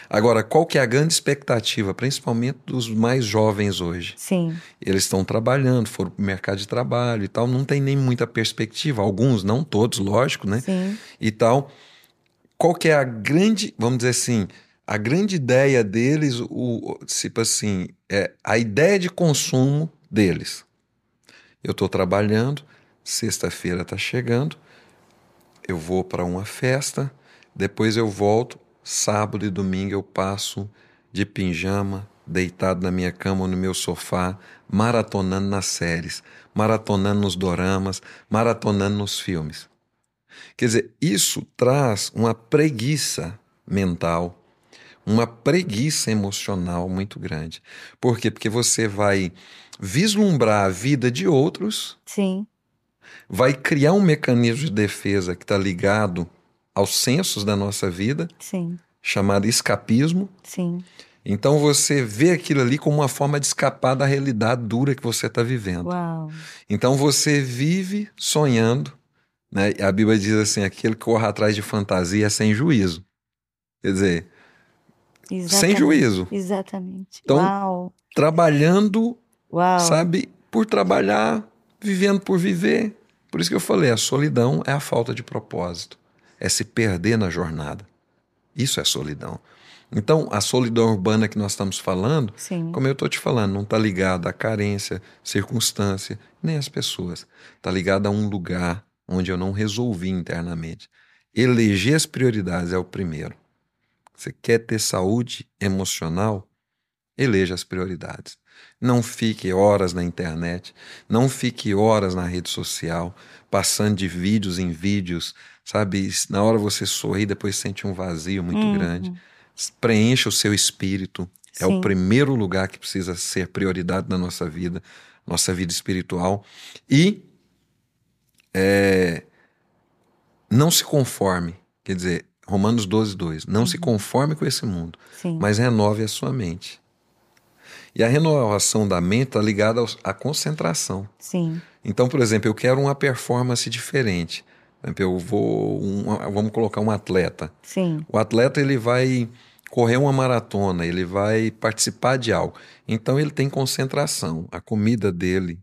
Speaker 2: Agora, qual que é a grande expectativa, principalmente dos mais jovens hoje?
Speaker 1: Sim.
Speaker 2: Eles estão trabalhando, foram para o mercado de trabalho e tal, não tem nem muita perspectiva, alguns, não todos, lógico, né?
Speaker 1: Sim.
Speaker 2: E tal qual que é a grande, vamos dizer assim, a grande ideia deles, o, tipo assim, é a ideia de consumo deles. Eu estou trabalhando, sexta-feira está chegando, eu vou para uma festa, depois eu volto, sábado e domingo eu passo de pijama, deitado na minha cama ou no meu sofá, maratonando nas séries, maratonando nos doramas, maratonando nos filmes. Quer dizer, isso traz uma preguiça mental, uma preguiça emocional muito grande. Por quê? Porque você vai vislumbrar a vida de outros.
Speaker 1: Sim.
Speaker 2: Vai criar um mecanismo de defesa que está ligado aos sensos da nossa vida.
Speaker 1: Sim.
Speaker 2: Chamado escapismo.
Speaker 1: Sim.
Speaker 2: Então você vê aquilo ali como uma forma de escapar da realidade dura que você está vivendo.
Speaker 1: Uau.
Speaker 2: Então você vive sonhando né? A Bíblia diz assim: aquele que corre atrás de fantasia é sem juízo. Quer dizer,
Speaker 1: Exatamente.
Speaker 2: sem juízo.
Speaker 1: Exatamente.
Speaker 2: Então,
Speaker 1: Uau.
Speaker 2: trabalhando
Speaker 1: Uau.
Speaker 2: sabe? Por trabalhar, vivendo por viver. Por isso que eu falei, a solidão é a falta de propósito, é se perder na jornada. Isso é solidão. Então, a solidão urbana que nós estamos falando,
Speaker 1: Sim.
Speaker 2: como eu estou te falando, não está ligada à carência, circunstância, nem às pessoas. Está ligada a um lugar onde eu não resolvi internamente. Eleger as prioridades é o primeiro. Você quer ter saúde emocional? Eleja as prioridades. Não fique horas na internet, não fique horas na rede social, passando de vídeos em vídeos, sabe? Na hora você sorri, depois sente um vazio muito
Speaker 1: Uhum.
Speaker 2: grande. Preencha o seu espírito. É
Speaker 1: Sim.
Speaker 2: o primeiro lugar que precisa ser prioridade na nossa vida, nossa vida espiritual. E é, não se conforme, quer dizer, Romanos 12, 2. Não
Speaker 1: Uhum.
Speaker 2: se conforme com esse mundo,
Speaker 1: Sim.
Speaker 2: mas renove a sua mente. E a renovação da mente está ligada à concentração.
Speaker 1: Sim.
Speaker 2: Então, por exemplo, eu quero uma performance diferente. Por exemplo, eu vou, um- vamos colocar um atleta.
Speaker 1: Sim.
Speaker 2: O atleta ele vai correr uma maratona, ele vai participar de algo. Então ele tem concentração. A comida dele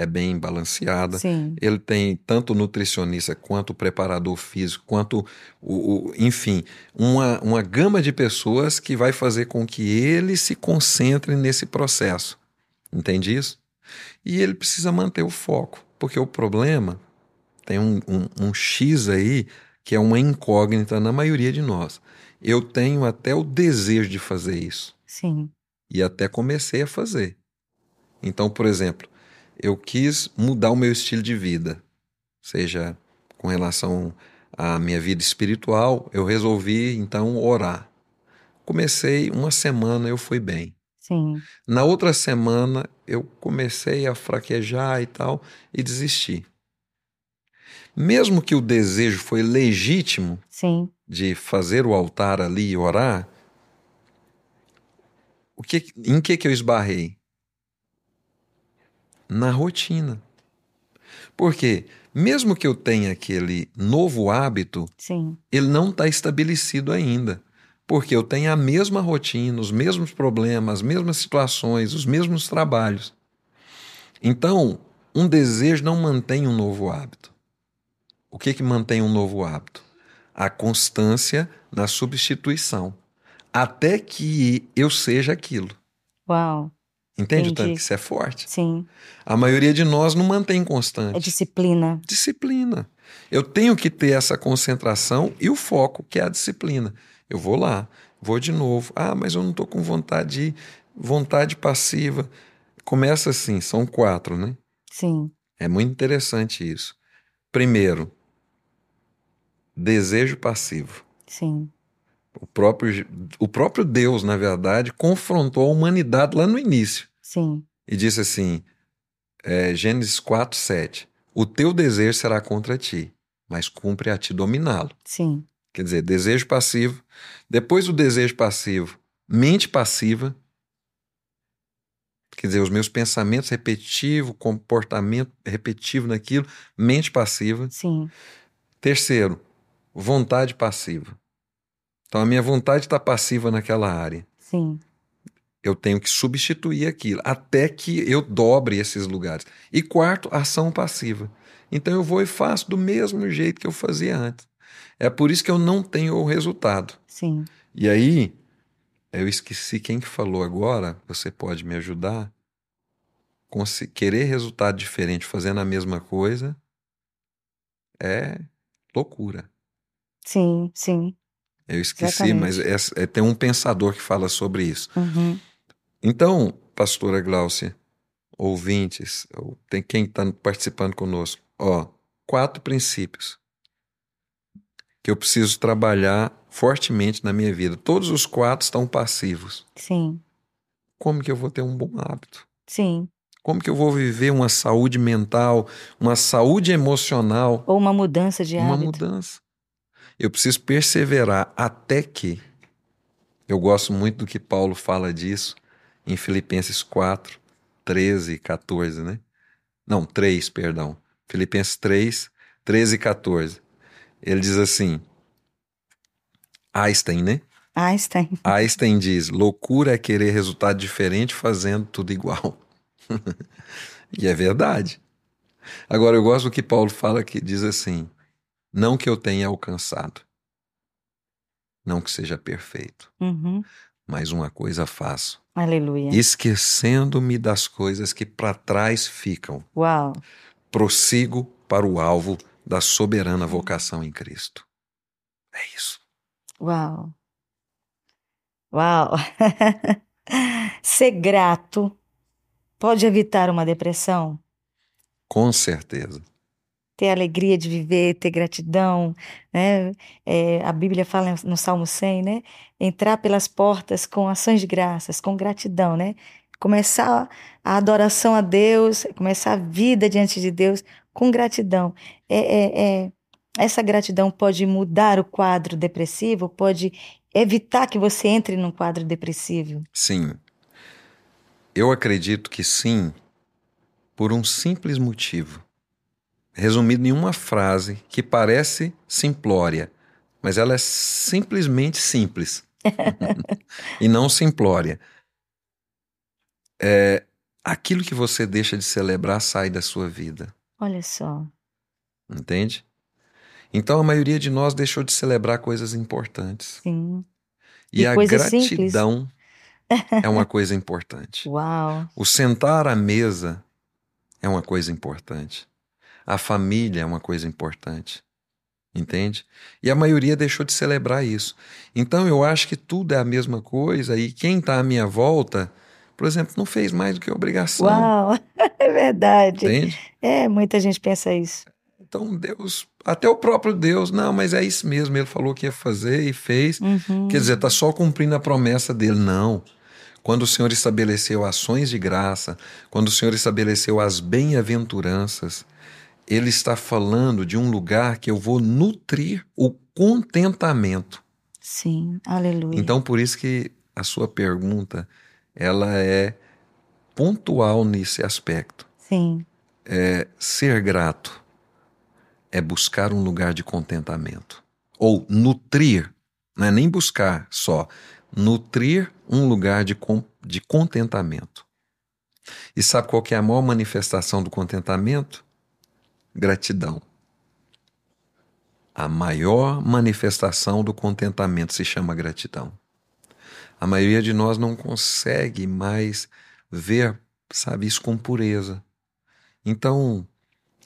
Speaker 2: é bem balanceada.
Speaker 1: Sim.
Speaker 2: Ele tem tanto o nutricionista quanto o preparador físico, quanto o, o- enfim, uma, uma gama de pessoas que vai fazer com que ele se concentre nesse processo. Entende isso? E ele precisa manter o foco, porque o problema tem um, um, um X aí que é uma incógnita na maioria de nós. Eu tenho até o desejo de fazer isso
Speaker 1: Sim.
Speaker 2: e até comecei a fazer. Então, por exemplo, eu quis mudar o meu estilo de vida, seja com relação à minha vida espiritual, eu resolvi então orar. Comecei uma semana, eu fui bem.
Speaker 1: Sim.
Speaker 2: Na outra semana, eu comecei a fraquejar e tal e desisti. Mesmo que o desejo foi legítimo
Speaker 1: Sim.
Speaker 2: de fazer o altar ali e orar, o que, em que, que eu esbarrei? Na rotina. Porque, mesmo que eu tenha aquele novo hábito,
Speaker 1: Sim.
Speaker 2: ele não está estabelecido ainda. Porque eu tenho a mesma rotina, os mesmos problemas, as mesmas situações, os mesmos trabalhos. Então, um desejo não mantém um novo hábito. O que, que mantém um novo hábito? A constância na substituição. Até que eu seja aquilo.
Speaker 1: Uau.
Speaker 2: Entende o
Speaker 1: Entendi.
Speaker 2: tanto que isso é forte?
Speaker 1: Sim.
Speaker 2: A maioria de nós não mantém constante.
Speaker 1: É disciplina.
Speaker 2: disciplina. Eu tenho que ter essa concentração e o foco, que é a disciplina. Eu vou lá, vou de novo. Ah, mas eu não estou com vontade de ir. Vontade passiva. Começa assim, são quatro, né?
Speaker 1: Sim.
Speaker 2: É muito interessante isso. Primeiro, desejo passivo.
Speaker 1: Sim.
Speaker 2: O próprio, o próprio Deus, na verdade, confrontou a humanidade lá no início
Speaker 1: Sim.
Speaker 2: e disse assim, é, Gênesis 4, 7, o teu desejo será contra ti, mas cumpre a ti dominá-lo.
Speaker 1: Sim.
Speaker 2: Quer dizer, desejo passivo. Depois do desejo passivo, mente passiva. Quer dizer, os meus pensamentos repetitivos, comportamento repetitivo naquilo, mente passiva.
Speaker 1: Sim.
Speaker 2: Terceiro, vontade passiva. Então a minha vontade está passiva naquela área.
Speaker 1: Sim.
Speaker 2: Eu tenho que substituir aquilo até que eu dobre esses lugares. E quarto, ação passiva. Então eu vou e faço do mesmo jeito que eu fazia antes. É por isso que eu não tenho o resultado.
Speaker 1: Sim.
Speaker 2: E aí, eu esqueci quem que falou agora, você pode me ajudar? Conse- Querer resultado diferente fazendo a mesma coisa é loucura.
Speaker 1: Sim. Sim.
Speaker 2: Eu esqueci,
Speaker 1: Exatamente.
Speaker 2: mas é- é- tem um pensador que fala sobre isso.
Speaker 1: Uhum.
Speaker 2: Então, pastora Gláucia, ouvintes, ou tem quem está participando conosco, ó, quatro princípios que eu preciso trabalhar fortemente na minha vida. Todos os quatro estão passivos.
Speaker 1: Sim.
Speaker 2: Como que eu vou ter um bom hábito?
Speaker 1: Sim.
Speaker 2: Como que eu vou viver uma saúde mental, uma saúde emocional,
Speaker 1: Ou uma mudança de
Speaker 2: uma
Speaker 1: hábito.
Speaker 2: mudança? Eu preciso perseverar até que. Eu gosto muito do que Paulo fala disso em Filipenses 4, 13 e 14, né? Não, 3, perdão. Filipenses 3, 13 e 14. Ele diz assim: Einstein, né?
Speaker 1: Einstein.
Speaker 2: Einstein diz: loucura é querer resultado diferente fazendo tudo igual. e é verdade. Agora, eu gosto do que Paulo fala que diz assim: não que eu tenha alcançado, não que seja perfeito,
Speaker 1: Uhum.
Speaker 2: mas uma coisa faço,
Speaker 1: Aleluia.
Speaker 2: esquecendo-me das coisas que para trás ficam,
Speaker 1: Uau.
Speaker 2: prossigo para o alvo da soberana vocação em Cristo. É isso.
Speaker 1: Uau. Uau. Ser grato pode evitar uma depressão?
Speaker 2: Com certeza.
Speaker 1: Ter alegria de viver, ter gratidão, né? É, a Bíblia fala no Salmo 100, né? Entrar pelas portas com ações de graças, com gratidão, né? Começar a adoração a Deus, começar a vida diante de Deus com gratidão. É, é, é, essa gratidão pode mudar o quadro depressivo, pode evitar que você entre num quadro depressivo.
Speaker 2: Sim. Eu acredito que sim, por um simples motivo. Resumido em uma frase que parece simplória, mas ela é simplesmente simples. e não simplória. É, aquilo que você deixa de celebrar sai da sua vida.
Speaker 1: Olha só.
Speaker 2: Entende? Então a maioria de nós deixou de celebrar coisas importantes.
Speaker 1: Sim.
Speaker 2: E,
Speaker 1: E
Speaker 2: a
Speaker 1: coisas simples.
Speaker 2: gratidão é uma coisa importante.
Speaker 1: Uau.
Speaker 2: O sentar à mesa é uma coisa importante. A família é uma coisa importante. Entende? E a maioria deixou de celebrar isso. Então eu acho que tudo é a mesma coisa e quem está à minha volta, por exemplo, não fez mais do que obrigação.
Speaker 1: Uau. É verdade.
Speaker 2: Entende?
Speaker 1: É, muita gente pensa isso.
Speaker 2: Então Deus, até o próprio Deus, não, mas é isso mesmo, ele falou que ia fazer e fez.
Speaker 1: Uhum.
Speaker 2: Quer dizer, está só cumprindo a promessa dele. Não. Quando o Senhor estabeleceu ações de graça, quando o Senhor estabeleceu as bem-aventuranças, ele está falando de um lugar que eu vou nutrir o contentamento.
Speaker 1: Sim, aleluia.
Speaker 2: Então, por isso que a sua pergunta, ela é pontual nesse aspecto.
Speaker 1: Sim,
Speaker 2: É ser grato é buscar um lugar de contentamento. Ou nutrir, não é nem buscar só, nutrir um lugar de, de contentamento. E sabe qual que é a maior manifestação do contentamento? Gratidão. A maior manifestação do contentamento se chama gratidão. A maioria de nós não consegue mais ver, sabe, isso com pureza. Então,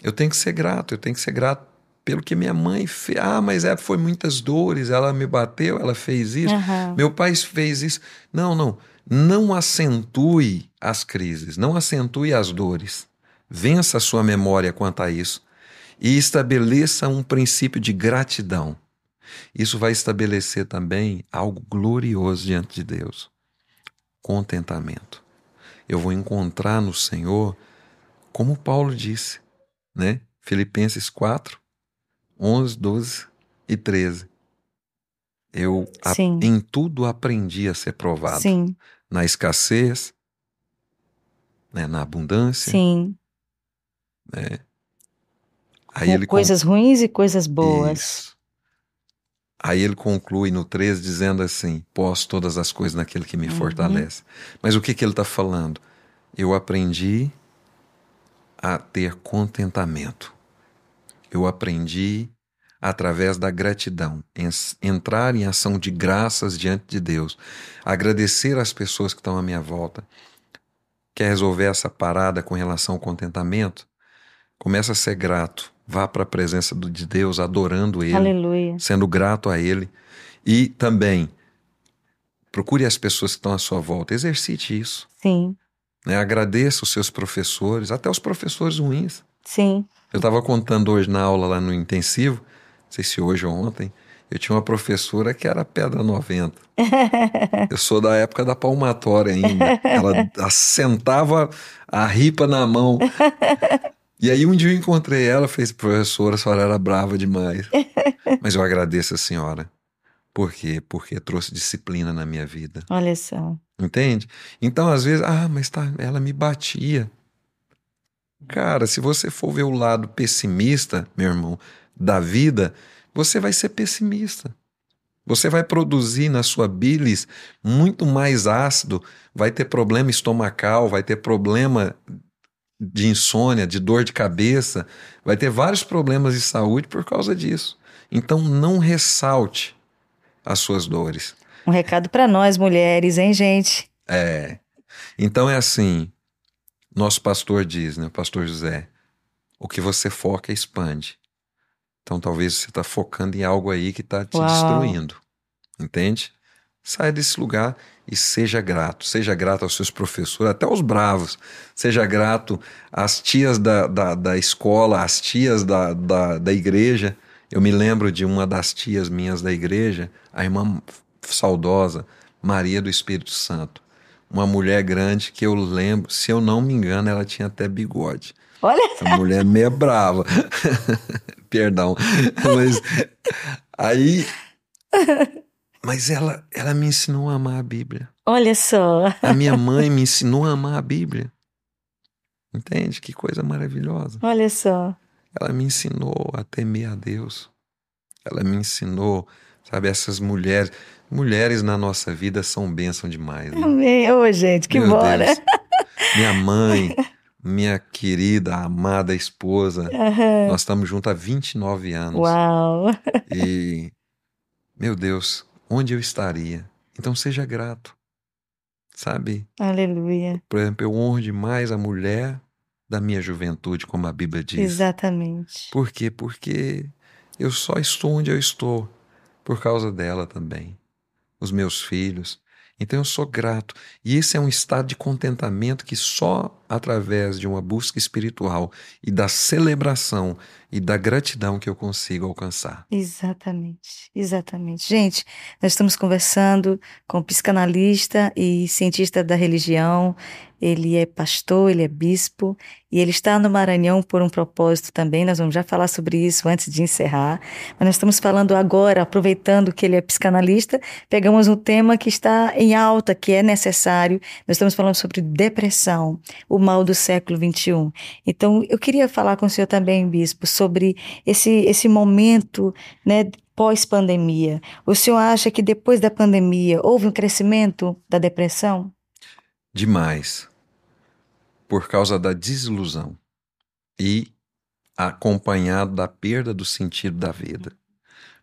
Speaker 2: eu tenho que ser grato, eu tenho que ser grato pelo que minha mãe fez. Ah, mas é, foi muitas dores, ela me bateu, ela fez isso,
Speaker 1: Aham.
Speaker 2: meu pai fez isso. Não, não. Não acentue as crises, não acentue as dores. Vença a sua memória quanto a isso e estabeleça um princípio de gratidão. Isso vai estabelecer também algo glorioso diante de Deus: contentamento. Eu vou encontrar no Senhor, como Paulo disse, né? Filipenses 4, 11, 12 e 13. Eu a- em tudo aprendi a ser provado.
Speaker 1: sim,
Speaker 2: Na escassez, né? na abundância.
Speaker 1: sim.
Speaker 2: Aí
Speaker 1: Com
Speaker 2: ele con-
Speaker 1: coisas ruins e coisas boas.
Speaker 2: Isso. Aí ele conclui no 13 dizendo assim: Posso todas as coisas naquele que me
Speaker 1: Uhum.
Speaker 2: fortalece. Mas o que, que ele está falando? Eu aprendi a ter contentamento. Eu aprendi através da gratidão, entrar em ação de graças diante de Deus, agradecer às pessoas que estão à minha volta. Quer resolver essa parada com relação ao contentamento? Começa a ser grato. Vá para a presença de Deus, adorando Ele
Speaker 1: Aleluia.
Speaker 2: sendo grato a Ele. E também procure as pessoas que estão à sua volta, exercite isso.
Speaker 1: Sim,
Speaker 2: Né? Agradeça os seus professores, até os professores ruins.
Speaker 1: sim.
Speaker 2: Eu estava contando hoje na aula lá no intensivo, não sei se hoje ou ontem, eu tinha uma professora que era pedra 90. Eu sou da época da palmatória ainda. Ela assentava a ripa na mão. E aí um dia eu encontrei ela, fez professora, a senhora era brava demais. Mas eu agradeço a senhora. Por quê? Porque trouxe disciplina na minha vida.
Speaker 1: Olha só.
Speaker 2: Entende? Então, às vezes, ah, mas tá, ela me batia. Cara, se você for ver o lado pessimista, meu irmão, da vida, você vai ser pessimista. Você vai produzir na sua bilis muito mais ácido, vai ter problema estomacal, vai ter problema de insônia, de dor de cabeça, vai ter vários problemas de saúde por causa disso. Então não ressalte as suas dores.
Speaker 1: Um recado para nós mulheres, hein, gente?
Speaker 2: É. Então é assim, nosso pastor diz, né, pastor José, o que você foca expande. Então talvez você está focando em algo aí que está te Uau. destruindo. Entende? Saia desse lugar e seja grato. Seja grato aos seus professores, até aos bravos. Seja grato às tias da, da, da escola, às tias da, da, da igreja. Eu me lembro de uma das tias minhas da igreja, a irmã saudosa, Maria do Espírito Santo. Uma mulher grande que eu lembro, se eu não me engano, ela tinha até bigode.
Speaker 1: Olha!
Speaker 2: Essa mulher é meio brava. Perdão. Mas aí. Mas ela, ela me ensinou a amar a Bíblia.
Speaker 1: Olha só.
Speaker 2: A minha mãe me ensinou a amar a Bíblia. Entende? Que coisa maravilhosa.
Speaker 1: Olha só.
Speaker 2: Ela me ensinou a temer a Deus. Ela me ensinou, sabe, essas mulheres. Mulheres na nossa vida são bênção demais. Né?
Speaker 1: Amém. Ô, gente, que bora.
Speaker 2: Minha mãe, minha querida, amada esposa. Uhum. Nós estamos juntos há 29 anos.
Speaker 1: Uau!
Speaker 2: E, meu Deus, onde eu estaria? Então seja grato, sabe?
Speaker 1: Aleluia.
Speaker 2: Por exemplo, eu honro demais a mulher da minha juventude, como a Bíblia diz.
Speaker 1: Exatamente.
Speaker 2: Por quê? Porque eu só estou onde eu estou por causa dela também. Os meus filhos, então eu sou grato. E esse é um estado de contentamento que só através de uma busca espiritual e da celebração e da gratidão que eu consigo alcançar.
Speaker 1: Exatamente, exatamente. Gente, nós estamos conversando com o psicanalista e cientista da religião, ele é pastor, ele é bispo e ele está no Maranhão por um propósito também. Nós vamos já falar sobre isso antes de encerrar. Mas nós estamos falando agora, aproveitando que ele é psicanalista, pegamos um tema que está em alta, que é necessário. Nós estamos falando sobre depressão, o mal do século XXI. Então, eu queria falar com o senhor também, bispo, sobre esse, esse momento né, pós-pandemia. O senhor acha que depois da pandemia houve um crescimento da depressão?
Speaker 2: Demais por causa da desilusão e acompanhado da perda do sentido da vida.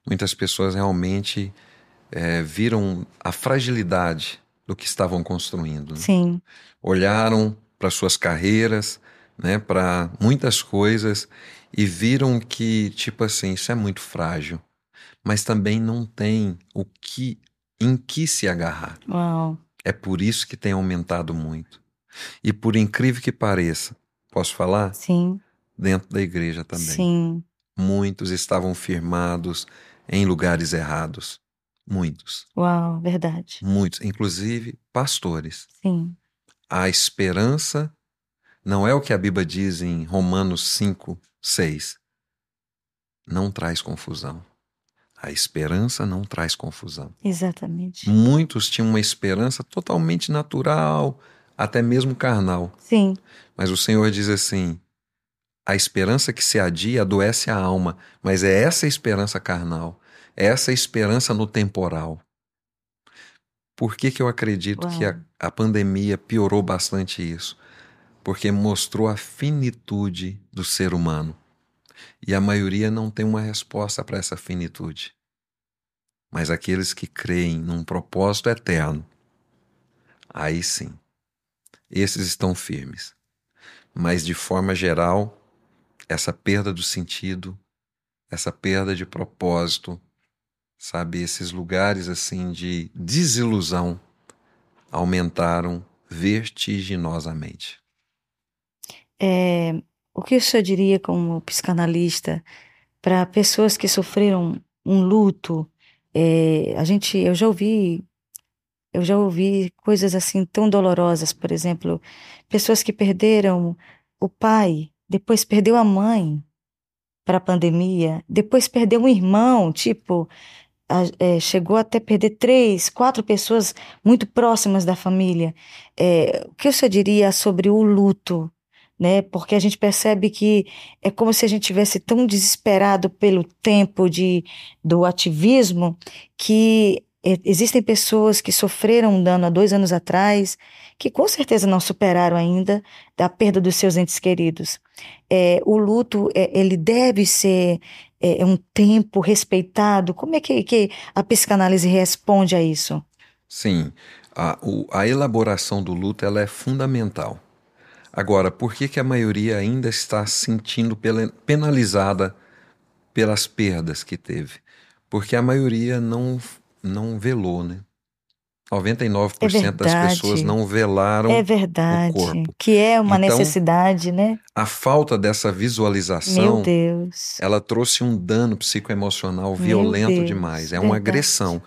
Speaker 2: Muitas pessoas realmente é, viram a fragilidade do que estavam construindo. Né?
Speaker 1: Sim.
Speaker 2: Olharam para suas carreiras, né, para muitas coisas e viram que, tipo assim, isso é muito frágil, mas também não tem o que em que se agarrar.
Speaker 1: Uau.
Speaker 2: É por isso que tem aumentado muito. E por incrível que pareça, posso falar?
Speaker 1: Sim.
Speaker 2: Dentro da igreja também.
Speaker 1: Sim.
Speaker 2: Muitos estavam firmados em lugares errados. Muitos.
Speaker 1: Uau, verdade.
Speaker 2: Muitos, inclusive pastores.
Speaker 1: Sim.
Speaker 2: A esperança não é o que a Bíblia diz em Romanos 5, 6. Não traz confusão. A esperança não traz confusão.
Speaker 1: Exatamente.
Speaker 2: Muitos tinham uma esperança totalmente natural, até mesmo carnal.
Speaker 1: Sim.
Speaker 2: Mas o Senhor diz assim: a esperança que se adia adoece a alma, mas é essa esperança carnal, é essa esperança no temporal. Por que, que eu acredito Uau. que a, a pandemia piorou bastante isso? Porque mostrou a finitude do ser humano. E a maioria não tem uma resposta para essa finitude. Mas aqueles que creem num propósito eterno, aí sim, esses estão firmes. Mas, de forma geral, essa perda do sentido, essa perda de propósito, sabe, esses lugares assim de desilusão aumentaram vertiginosamente.
Speaker 1: É, o que o senhor diria como psicanalista para pessoas que sofreram um luto? É, a gente, eu já ouvi eu já ouvi coisas assim tão dolorosas, por exemplo, pessoas que perderam o pai, depois perdeu a mãe para a pandemia, depois perdeu um irmão, tipo, a, é, chegou até perder três, quatro pessoas muito próximas da família. É, o que você diria sobre o luto né? Porque a gente percebe que é como se a gente tivesse tão desesperado pelo tempo de do ativismo que existem pessoas que sofreram um dano há dois anos atrás, que com certeza não superaram ainda a perda dos seus entes queridos. É, o luto, é, ele deve ser é, um tempo respeitado. Como é que, que, a psicanálise responde a isso?
Speaker 2: Sim, a, o, a elaboração do luto ela é fundamental. Agora, por que, que a maioria ainda está se sentindo penalizada pelas perdas que teve? Porque a maioria não não velou, né? 99% é das pessoas não velaram
Speaker 1: é verdade,
Speaker 2: o corpo.
Speaker 1: Que é uma então, necessidade, né?
Speaker 2: A falta dessa visualização, ela trouxe um dano psicoemocional violento demais. É uma agressão.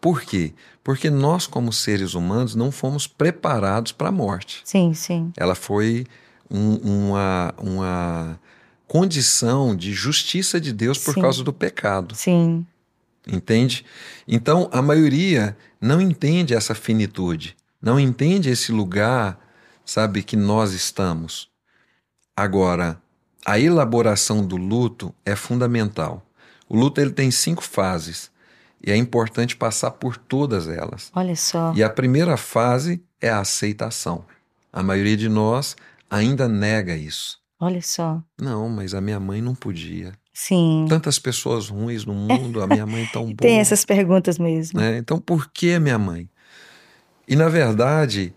Speaker 2: Por quê? Porque nós, como seres humanos, não fomos preparados para a morte.
Speaker 1: Sim, sim.
Speaker 2: Ela foi um, uma, uma condição de justiça de Deus por sim. causa do pecado.
Speaker 1: Sim.
Speaker 2: Entende? Então, a maioria não entende essa finitude, não entende esse lugar, sabe, que nós estamos. Agora, a elaboração do luto é fundamental. O luto ele tem cinco fases e é importante passar por todas elas.
Speaker 1: Olha só.
Speaker 2: E a primeira fase é a aceitação. A maioria de nós ainda nega isso.
Speaker 1: Olha só.
Speaker 2: Não, mas a minha mãe não podia.
Speaker 1: Sim.
Speaker 2: Tantas pessoas ruins no mundo, a minha mãe tão boa.
Speaker 1: Tem essas perguntas mesmo.
Speaker 2: Né? Então, por que minha mãe? E, na verdade,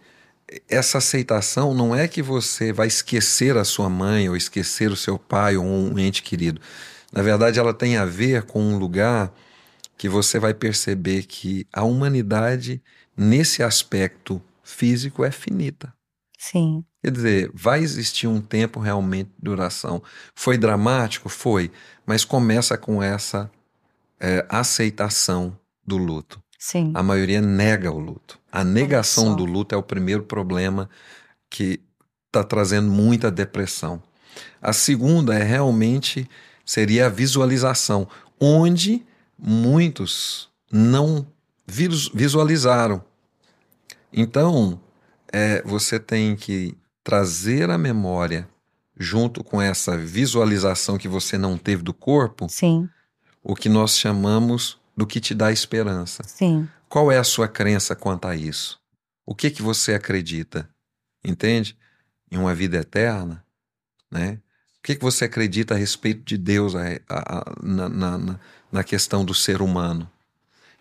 Speaker 2: essa aceitação não é que você vai esquecer a sua mãe ou esquecer o seu pai ou um ente querido. Na verdade, ela tem a ver com um lugar que você vai perceber que a humanidade, nesse aspecto físico, é finita.
Speaker 1: Sim.
Speaker 2: Quer dizer, vai existir um tempo realmente de duração. Foi dramático? Foi, mas começa com essa é, aceitação do luto.
Speaker 1: Sim.
Speaker 2: A maioria nega o luto. A negação do luto é o primeiro problema que está trazendo muita depressão. A segunda é realmente seria a visualização, onde muitos não visualizaram. Então, é, você tem que trazer a memória junto com essa visualização que você não teve do corpo,
Speaker 1: Sim.
Speaker 2: o que nós chamamos do que te dá esperança.
Speaker 1: Sim.
Speaker 2: Qual é a sua crença quanto a isso? O que que você acredita? Entende? Em uma vida eterna, né? O que que você acredita a respeito de Deus a, a, a, na, na, na questão do ser humano?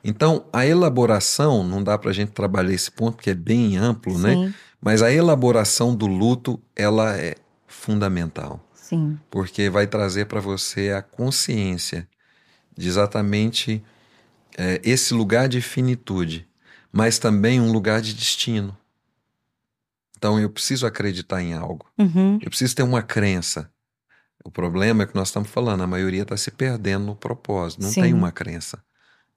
Speaker 2: Então, a elaboração, não dá para a gente trabalhar esse ponto, porque é bem amplo, né? Sim. né? Mas a elaboração do luto, ela é fundamental.
Speaker 1: Sim.
Speaker 2: Porque vai trazer para você a consciência de exatamente é, esse lugar de finitude, mas também um lugar de destino. Então, eu preciso acreditar em algo.
Speaker 1: Uhum.
Speaker 2: Eu preciso ter uma crença. O problema é que nós estamos falando, a maioria está se perdendo no propósito, não Sim. tem uma crença.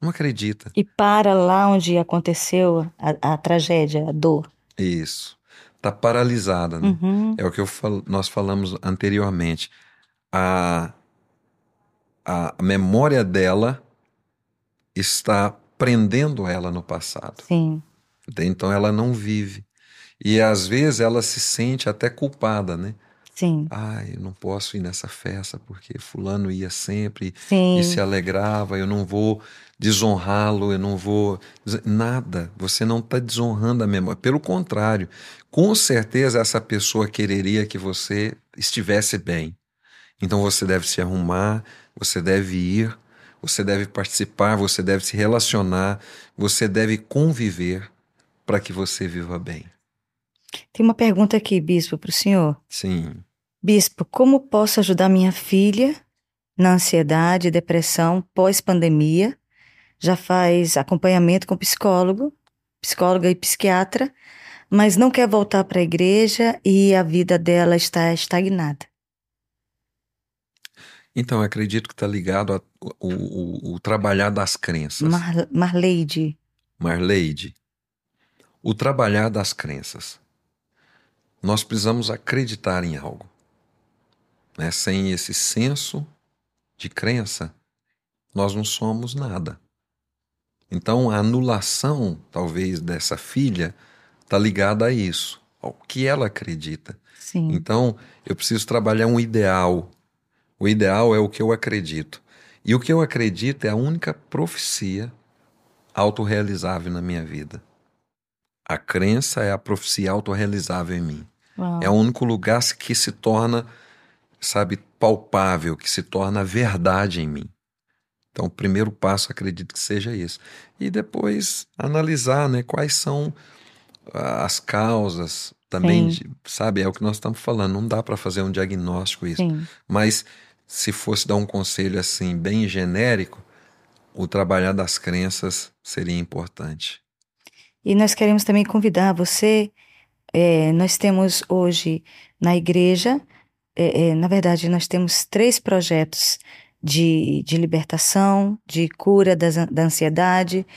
Speaker 2: Não acredita.
Speaker 1: E para lá onde aconteceu a, a tragédia, a dor.
Speaker 2: Isso. Está paralisada, né?
Speaker 1: Uhum.
Speaker 2: É o que fal nós falamos anteriormente. A, a memória dela está prendendo ela no passado.
Speaker 1: Sim.
Speaker 2: Então ela não vive. E às vezes ela se sente até culpada, né?
Speaker 1: Sim.
Speaker 2: Ai, eu não posso ir nessa festa porque fulano ia sempre
Speaker 1: Sim.
Speaker 2: e se alegrava, eu não vou desonrá-lo, eu não vou. Nada. Você não está desonrando a memória. Pelo contrário, com certeza essa pessoa quereria que você estivesse bem. Então você deve se arrumar, você deve ir, você deve participar, você deve se relacionar, você deve conviver para que você viva bem.
Speaker 1: Tem uma pergunta aqui, bispo, para o senhor.
Speaker 2: Sim.
Speaker 1: Bispo, como posso ajudar minha filha na ansiedade e depressão pós-pandemia já faz acompanhamento com psicólogo, psicóloga e psiquiatra, mas não quer voltar para a igreja e a vida dela está estagnada.
Speaker 2: Então, acredito que está ligado ao trabalhar das crenças.
Speaker 1: Mar, Marleide.
Speaker 2: Marleide. O trabalhar das crenças. Nós precisamos acreditar em algo. Né? Sem esse senso de crença, nós não somos nada. Então, a anulação, talvez, dessa filha está ligada a isso. ao que ela acredita.
Speaker 1: Sim.
Speaker 2: Então, eu preciso trabalhar um ideal. O ideal é o que eu acredito. E o que eu acredito é a única profecia autorrealizável na minha vida. A crença é a profecia autorrealizável em mim.
Speaker 1: Uau.
Speaker 2: É o único lugar que se torna, sabe, palpável, que se torna verdade em mim. Então, o primeiro passo, acredito que seja isso. E depois analisar, né, quais são as causas também, de, sabe, é o que nós estamos falando, não dá para fazer um diagnóstico isso.
Speaker 1: Sim.
Speaker 2: Mas se fosse dar um conselho assim bem genérico, o trabalhar das crenças seria importante.
Speaker 1: E nós queremos também convidar você. É, nós temos hoje na igreja, é, é, na verdade, nós temos três projetos de, de libertação, de cura das, da ansiedade,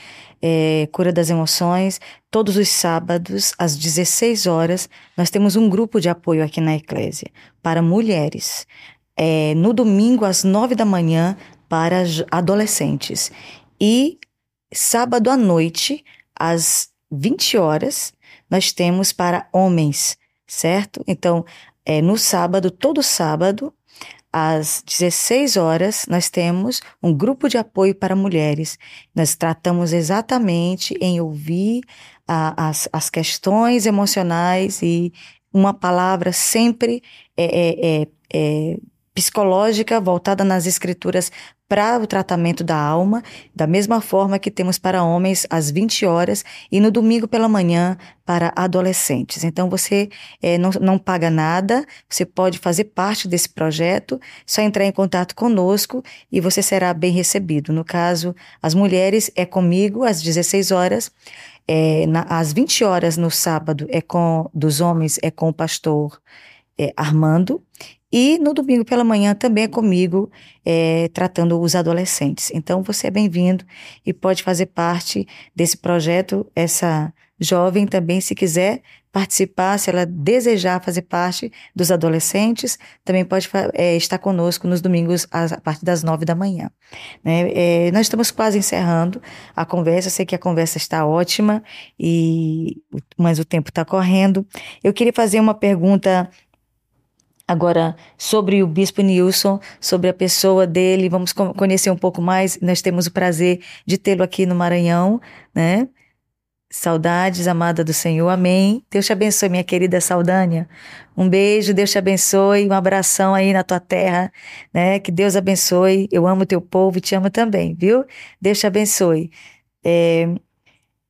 Speaker 1: é, cura das emoções. Todos os sábados, às 16 horas, nós temos um grupo de apoio aqui na Eclésia para mulheres. É, no domingo, às 9 da manhã, para adolescentes. E sábado à noite, às 20 horas, nós temos para homens, certo? Então, é, no sábado, todo sábado, às 16 horas, nós temos um grupo de apoio para mulheres. Nós tratamos exatamente em ouvir a, as, as questões emocionais e uma palavra sempre é, é, é, é psicológica voltada nas escrituras para o tratamento da alma, da mesma forma que temos para homens às 20 horas e no domingo pela manhã para adolescentes. Então você é, não, não paga nada, você pode fazer parte desse projeto, só entrar em contato conosco e você será bem recebido. No caso, as mulheres é comigo às 16 horas. É, na, às 20 horas no sábado é com dos homens é com o pastor é, Armando e no domingo pela manhã também é comigo, é, tratando os adolescentes. Então você é bem-vindo e pode fazer parte desse projeto. Essa jovem também, se quiser participar, se ela desejar fazer parte dos adolescentes, também pode é, estar conosco nos domingos a partir das nove da manhã. Né? É, nós estamos quase encerrando a conversa, sei que a conversa está ótima, e mas o tempo está correndo. Eu queria fazer uma pergunta Agora, sobre o Bispo Nilson, sobre a pessoa dele, vamos conhecer um pouco mais. Nós temos o prazer de tê-lo aqui no Maranhão, né? Saudades, amada do Senhor, amém. Deus te abençoe, minha querida Saudânia. Um beijo, Deus te abençoe, um abração aí na tua terra, né? Que Deus abençoe. Eu amo teu povo e te amo também, viu? Deus te abençoe. É,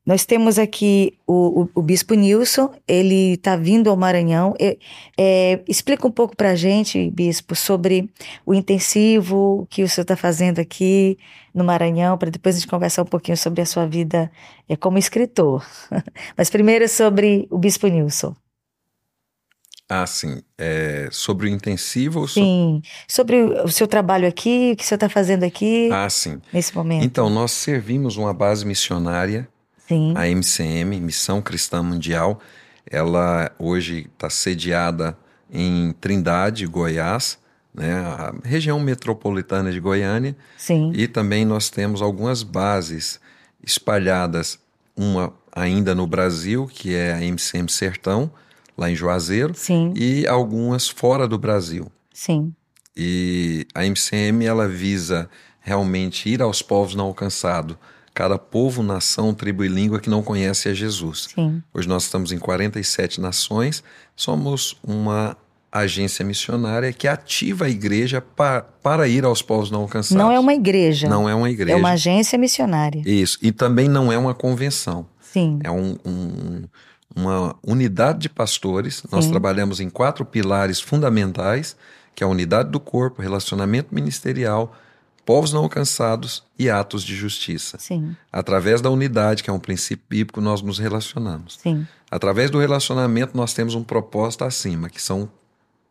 Speaker 1: nós temos aqui o, o, o Bispo Nilson, ele está vindo ao Maranhão. É, é, explica um pouco para a gente, Bispo, sobre o intensivo que o senhor está fazendo aqui no Maranhão, para depois a gente conversar um pouquinho sobre a sua vida é, como escritor. Mas primeiro sobre o Bispo Nilson.
Speaker 2: Ah, sim. É, sobre o intensivo?
Speaker 1: Sim. Sobre o seu trabalho aqui, o que o senhor está fazendo aqui.
Speaker 2: Ah, sim.
Speaker 1: Nesse momento.
Speaker 2: Então, nós servimos uma base missionária
Speaker 1: Sim.
Speaker 2: A MCM, Missão Cristã Mundial, ela hoje está sediada em Trindade, Goiás, né, a região metropolitana de Goiânia.
Speaker 1: Sim.
Speaker 2: E também nós temos algumas bases espalhadas, uma ainda no Brasil, que é a MCM Sertão, lá em Juazeiro,
Speaker 1: Sim.
Speaker 2: e algumas fora do Brasil.
Speaker 1: Sim.
Speaker 2: E a MCM ela visa realmente ir aos povos não alcançados, cada povo, nação, tribo e língua que não conhece a Jesus.
Speaker 1: Sim.
Speaker 2: Hoje nós estamos em 47 nações, somos uma agência missionária que ativa a igreja para, para ir aos povos não alcançados.
Speaker 1: Não é uma igreja.
Speaker 2: Não é uma igreja.
Speaker 1: É uma agência missionária.
Speaker 2: Isso. E também não é uma convenção.
Speaker 1: Sim.
Speaker 2: É um, um, uma unidade de pastores. Sim. Nós trabalhamos em quatro pilares fundamentais, que é a unidade do corpo, relacionamento ministerial, povos não alcançados e atos de justiça.
Speaker 1: Sim.
Speaker 2: Através da unidade, que é um princípio bíblico, nós nos relacionamos.
Speaker 1: Sim.
Speaker 2: Através do relacionamento, nós temos um propósito acima, que são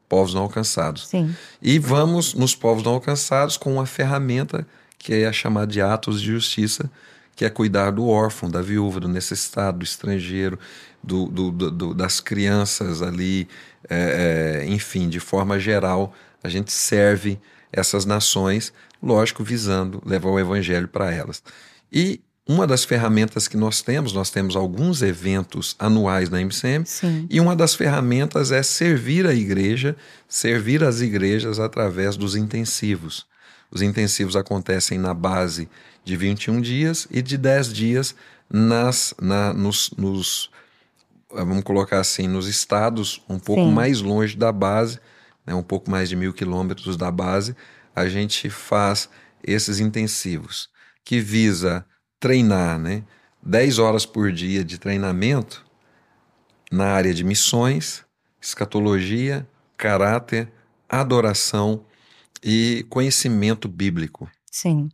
Speaker 2: povos não alcançados.
Speaker 1: Sim.
Speaker 2: E vamos nos povos não alcançados com uma ferramenta que é a chamada de atos de justiça, que é cuidar do órfão, da viúva, do necessitado, do estrangeiro, do, do, do das crianças ali, é, é, enfim, de forma geral, a gente serve essas nações lógico, visando levar o evangelho para elas. E uma das ferramentas que nós temos, nós temos alguns eventos anuais na MCM,
Speaker 1: Sim.
Speaker 2: e uma das ferramentas é servir a igreja, servir as igrejas através dos intensivos. Os intensivos acontecem na base de 21 dias e de 10 dias nas, na, nos, nos, vamos colocar assim, nos estados um pouco
Speaker 1: Sim.
Speaker 2: mais longe da base, né, um pouco mais de mil quilômetros da base, a gente faz esses intensivos, que visa treinar, né, 10 horas por dia de treinamento na área de missões, escatologia, caráter, adoração e conhecimento bíblico.
Speaker 1: Sim.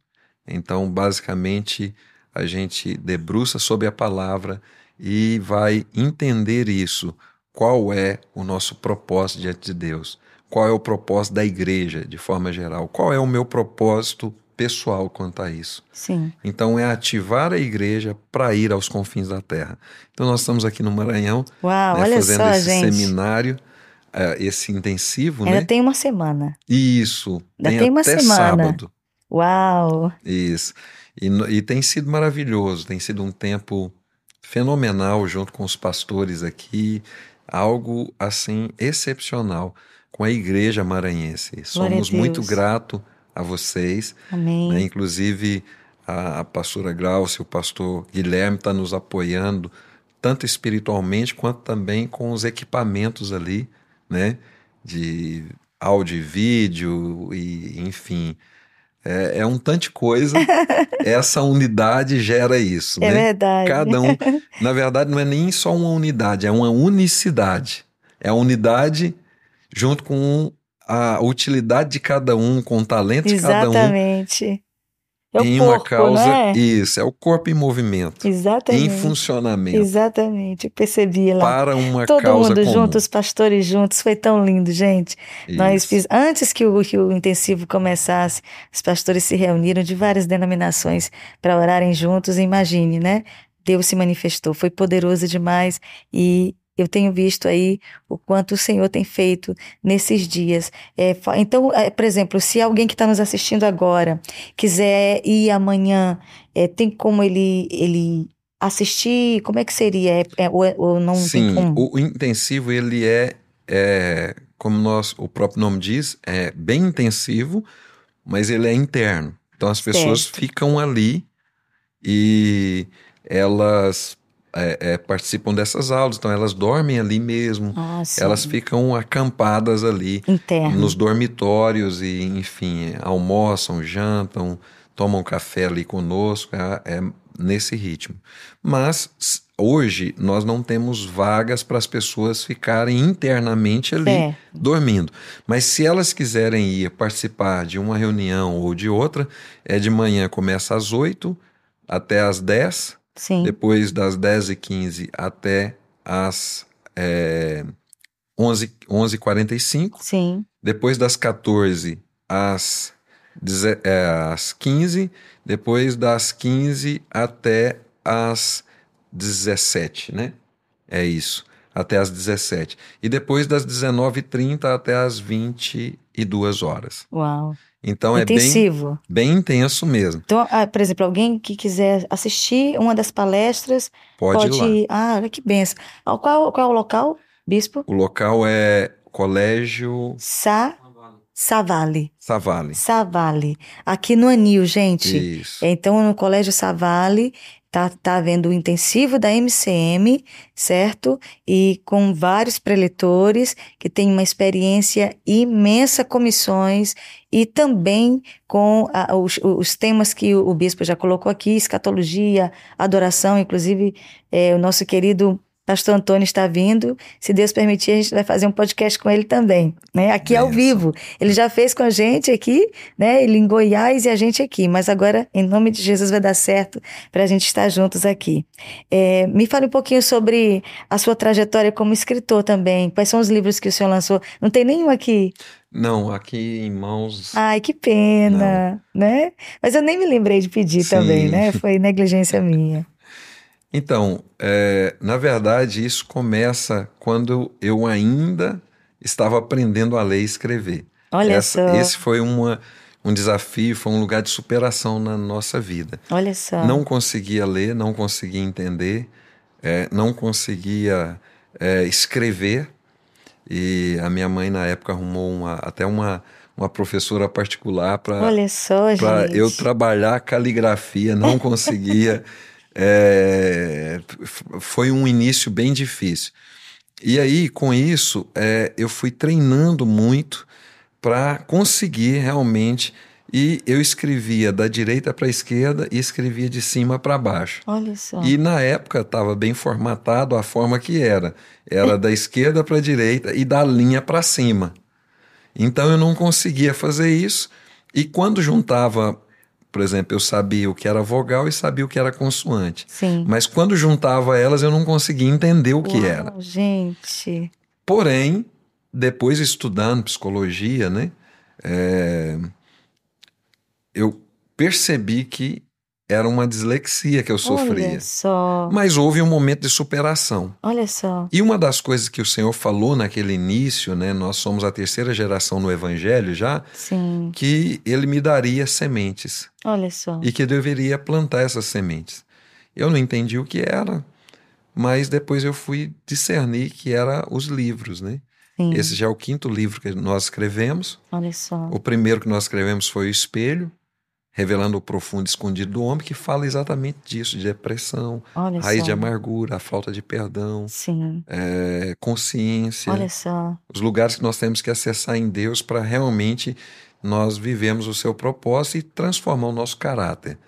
Speaker 2: Então, basicamente, a gente debruça sobre a palavra e vai entender isso. Qual é o nosso propósito diante de Deus? Qual é o propósito da igreja, de forma geral? Qual é o meu propósito pessoal quanto a isso?
Speaker 1: Sim.
Speaker 2: Então, é ativar a igreja para ir aos confins da terra. Então, nós estamos aqui no Maranhão,
Speaker 1: Uau,
Speaker 2: né,
Speaker 1: olha
Speaker 2: fazendo
Speaker 1: só,
Speaker 2: esse
Speaker 1: gente.
Speaker 2: seminário, eh, esse intensivo,
Speaker 1: Ainda
Speaker 2: né?
Speaker 1: tem uma semana.
Speaker 2: Isso,
Speaker 1: Ainda
Speaker 2: tem,
Speaker 1: tem uma
Speaker 2: até
Speaker 1: semana.
Speaker 2: sábado.
Speaker 1: Uau!
Speaker 2: Isso. E, e tem sido maravilhoso, tem sido um tempo fenomenal junto com os pastores aqui, algo assim excepcional com a igreja maranhense. Somos muito
Speaker 1: Deus.
Speaker 2: grato a vocês,
Speaker 1: Amém.
Speaker 2: né? Inclusive a, a pastora Glaucia, o pastor Guilherme está nos apoiando tanto espiritualmente quanto também com os equipamentos ali, né? De áudio e vídeo e enfim. É, é um tanto de coisa. Essa unidade gera isso,
Speaker 1: É
Speaker 2: né?
Speaker 1: verdade.
Speaker 2: Cada um. Na verdade, não é nem só uma unidade, é uma unicidade. É a unidade junto com a utilidade de cada um, com o talento de cada um
Speaker 1: Exatamente. É
Speaker 2: em
Speaker 1: corpo,
Speaker 2: uma causa.
Speaker 1: não é?
Speaker 2: Isso, é o corpo em movimento,
Speaker 1: Exatamente.
Speaker 2: em funcionamento,
Speaker 1: Exatamente. Eu percebi lá.
Speaker 2: para uma
Speaker 1: Todo
Speaker 2: causa
Speaker 1: mundo
Speaker 2: comum.
Speaker 1: junto, os pastores juntos, foi tão lindo, gente. Nós
Speaker 2: Isso.
Speaker 1: fiz, antes que o, que o intensivo começasse, os pastores se reuniram de várias denominações para orarem juntos. Imagine, né? Deus se manifestou, foi poderoso demais e eu tenho visto aí o quanto o Senhor tem feito nesses dias. É, então, é, por exemplo, se alguém que está nos assistindo agora quiser ir amanhã, é, tem como ele, ele assistir? Como é que seria? É, é, ou, ou não
Speaker 2: Sim,
Speaker 1: como?
Speaker 2: o, intensivo ele é, é, como nós, o próprio nome diz, é bem intensivo, mas ele é interno. Então as pessoas
Speaker 1: Certo.
Speaker 2: ficam ali e elas é, é, participam dessas aulas, então elas dormem ali mesmo,
Speaker 1: Ah,
Speaker 2: elas ficam acampadas ali
Speaker 1: Interno.
Speaker 2: nos dormitórios e, enfim, almoçam, jantam, tomam café ali conosco, é, é nesse ritmo. Mas hoje nós não temos vagas para as pessoas ficarem internamente ali
Speaker 1: É,
Speaker 2: dormindo. Mas se elas quiserem ir participar de uma reunião ou de outra, é de manhã, começa às 8 até às 10,
Speaker 1: sim.
Speaker 2: depois das 10 e 15 até às é, 11, 11h45,
Speaker 1: Sim.
Speaker 2: depois das 14 às, é, às 15, depois das 15 até às 17, né? É isso, até às 17. E depois das 19h30 até às 22 horas.
Speaker 1: Uau.
Speaker 2: Então é bem,
Speaker 1: Intensivo.
Speaker 2: bem intenso mesmo.
Speaker 1: Então, ah, por exemplo, alguém que quiser assistir uma das palestras,
Speaker 2: Pode,
Speaker 1: pode
Speaker 2: ir lá.
Speaker 1: Ah, olha que benção. Qual, qual é o local, bispo?
Speaker 2: O local é Colégio
Speaker 1: Sa Savale.
Speaker 2: Savale.
Speaker 1: Savale. Aqui no Anil, gente.
Speaker 2: Isso.
Speaker 1: Então, no Colégio Savale, tá, tá havendo o intensivo da MCM, certo? E com vários preletores que têm uma experiência imensa com missões e também com a- os, os temas que o, o bispo já colocou aqui, escatologia, adoração, inclusive é, o nosso querido pastor Antônio está vindo. Se Deus permitir, a gente vai fazer um podcast com ele também, né? Aqui ao vivo. Ele já fez com a gente aqui, né? Ele em Goiás e a gente aqui. Mas agora, em nome de Jesus, vai dar certo para a gente estar juntos aqui. É, me fale um pouquinho sobre a sua trajetória como escritor também. Quais são os livros que o senhor lançou? Não tem nenhum aqui.
Speaker 2: Não, aqui em mãos.
Speaker 1: Ai, que pena, né? Mas eu nem me lembrei de pedir
Speaker 2: Sim.
Speaker 1: também, né? Foi negligência minha.
Speaker 2: Então, é, na verdade, isso começa quando eu ainda estava aprendendo a ler e escrever.
Speaker 1: Olha
Speaker 2: Essa-
Speaker 1: só.
Speaker 2: Esse foi uma, um desafio, foi um lugar de superação na nossa vida.
Speaker 1: Olha só.
Speaker 2: Não conseguia ler, não conseguia entender, é, não conseguia é, escrever. E a minha mãe, na época, arrumou uma, até uma, uma professora particular para eu trabalhar caligrafia, não conseguia. É, foi um início bem difícil. E aí, com isso, é, eu fui treinando muito para conseguir realmente. E eu escrevia da direita para a esquerda e escrevia de cima para baixo.
Speaker 1: Olha só.
Speaker 2: E na época estava bem formatado a forma que era. Era da esquerda para a direita e da linha para cima. Então eu não conseguia fazer isso. E quando juntava, por exemplo, eu sabia o que era vogal e sabia o que era consoante.
Speaker 1: Sim.
Speaker 2: Mas quando juntava elas, eu não conseguia entender o que
Speaker 1: Uau,
Speaker 2: era.
Speaker 1: Gente.
Speaker 2: Porém, depois estudando psicologia, né, é, eu percebi que era uma dislexia que eu sofria.
Speaker 1: Olha só.
Speaker 2: Mas houve um momento de superação.
Speaker 1: Olha só.
Speaker 2: E uma das coisas que o Senhor falou naquele início, né, nós somos a terceira geração no Evangelho já,
Speaker 1: Sim.
Speaker 2: que Ele me daria sementes
Speaker 1: Olha só.
Speaker 2: e que eu deveria plantar essas sementes. Eu não entendi o que era, mas depois eu fui discernir que era os livros, né?
Speaker 1: Sim.
Speaker 2: Esse já é o quinto livro que nós escrevemos.
Speaker 1: Olha só.
Speaker 2: O primeiro que nós escrevemos foi o Espelho, revelando o profundo escondido do homem, que fala exatamente disso, de depressão,
Speaker 1: Olha
Speaker 2: raiz
Speaker 1: só.
Speaker 2: de amargura, a falta de perdão,
Speaker 1: Sim.
Speaker 2: é, consciência,
Speaker 1: Olha só.
Speaker 2: os lugares que nós temos que acessar em Deus para realmente nós vivemos o seu propósito e transformar o nosso caráter.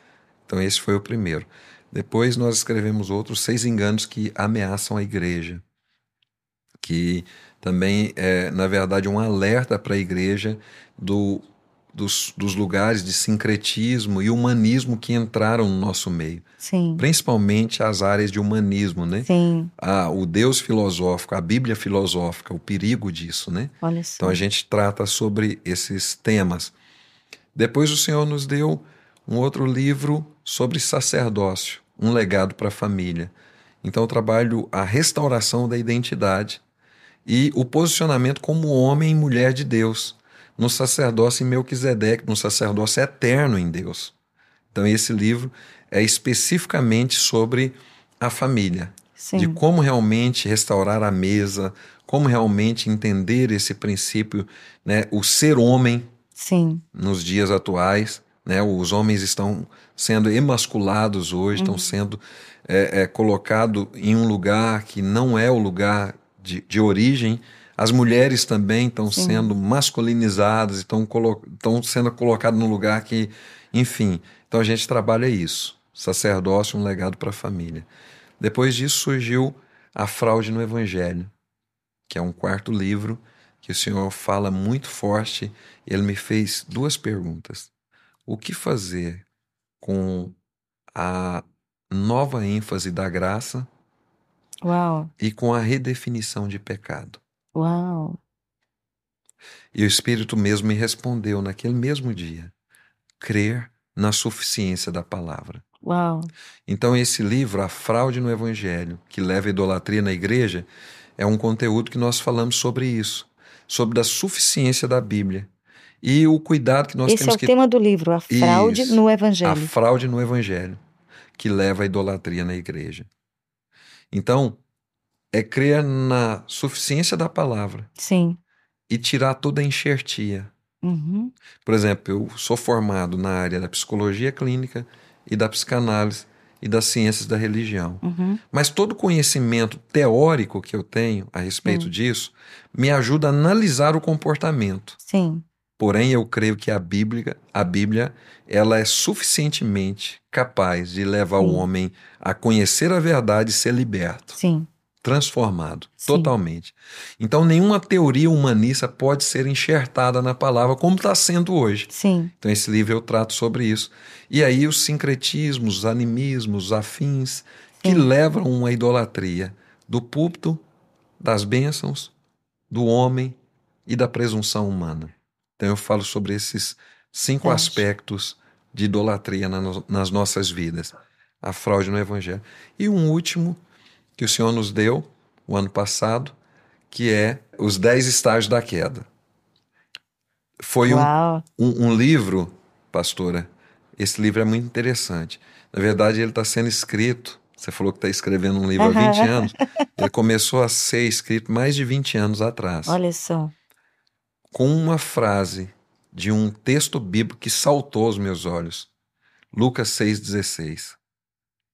Speaker 2: Então esse foi o primeiro. Depois nós escrevemos outros seis enganos que ameaçam a igreja, que também é, na verdade, um alerta para a igreja do, dos, dos lugares de sincretismo e humanismo que entraram no nosso meio,
Speaker 1: Sim.
Speaker 2: principalmente as áreas de humanismo, né?
Speaker 1: Sim.
Speaker 2: Ah, o Deus filosófico, a Bíblia filosófica, o perigo disso, né?
Speaker 1: Olha só.
Speaker 2: Então a gente trata sobre esses temas. Depois o Senhor nos deu um outro livro sobre sacerdócio, um legado para a família. Então eu trabalho a restauração da identidade e o posicionamento como homem e mulher de Deus, no sacerdócio em Melquisedeque, no sacerdócio eterno em Deus. Então esse livro é especificamente sobre a família,
Speaker 1: Sim.
Speaker 2: de como realmente restaurar a mesa, como realmente entender esse princípio, né, o ser homem
Speaker 1: Sim.
Speaker 2: nos dias atuais, né, os homens estão sendo emasculados hoje, estão sendo é, é, colocados em um lugar que não é o lugar de, de origem. As mulheres também estão sendo masculinizadas, estão, colo sendo colocadas num lugar que, enfim. Então a gente trabalha isso, sacerdócio, um legado para a família. Depois disso surgiu a fraude no Evangelho, que é um quarto livro que o Senhor fala muito forte. Ele me fez duas perguntas: o que fazer com a nova ênfase da graça
Speaker 1: Uau.
Speaker 2: e com a redefinição de pecado?
Speaker 1: Uau.
Speaker 2: E o Espírito mesmo me respondeu naquele mesmo dia: crer na suficiência da palavra.
Speaker 1: Uau.
Speaker 2: Então, esse livro, A Fraude no Evangelho, que leva a idolatria na igreja, é um conteúdo que nós falamos sobre isso, sobre a suficiência da Bíblia e o cuidado que nós
Speaker 1: Esse é
Speaker 2: temos
Speaker 1: o
Speaker 2: que
Speaker 1: tema do livro, a fraude
Speaker 2: Isso.
Speaker 1: no
Speaker 2: a
Speaker 1: Evangelho.
Speaker 2: fraude no Evangelho, que leva à idolatria na igreja. Então, é crer na suficiência da palavra
Speaker 1: Sim.
Speaker 2: e tirar toda a enxertia.
Speaker 1: Uhum.
Speaker 2: Por exemplo, eu sou formado na área da psicologia clínica e da psicanálise e das ciências da religião.
Speaker 1: Uhum.
Speaker 2: Mas todo conhecimento teórico que eu tenho a respeito
Speaker 1: Sim.
Speaker 2: disso me ajuda a analisar o comportamento.
Speaker 1: Sim.
Speaker 2: Porém, eu creio que a Bíblia, a Bíblia, ela é suficientemente capaz de levar o
Speaker 1: Sim.
Speaker 2: homem a conhecer a verdade e ser liberto,
Speaker 1: Sim.
Speaker 2: Transformado,
Speaker 1: Sim.
Speaker 2: totalmente. Então, nenhuma teoria humanista pode ser enxertada na palavra como está sendo hoje.
Speaker 1: Sim.
Speaker 2: Então, esse livro eu trato sobre isso. E aí, os sincretismos, os animismos, os afins, que
Speaker 1: Sim.
Speaker 2: levam a uma idolatria do púlpito, das bênçãos, do homem e da presunção humana. Então, eu falo sobre esses cinco
Speaker 1: Verdade.
Speaker 2: aspectos de idolatria na nas nossas vidas. A fraude no Evangelho. E um último que o Senhor nos deu, o ano passado, que é os dez estágios da queda. foi um, um, um livro, pastora. Esse livro é muito interessante. Na verdade, ele está sendo escrito. Você falou que está escrevendo um livro há 20 anos. Ele começou a ser escrito mais de 20 anos atrás.
Speaker 1: Olha só.
Speaker 2: Com uma frase de um texto bíblico que saltou aos meus olhos. Lucas 6,16.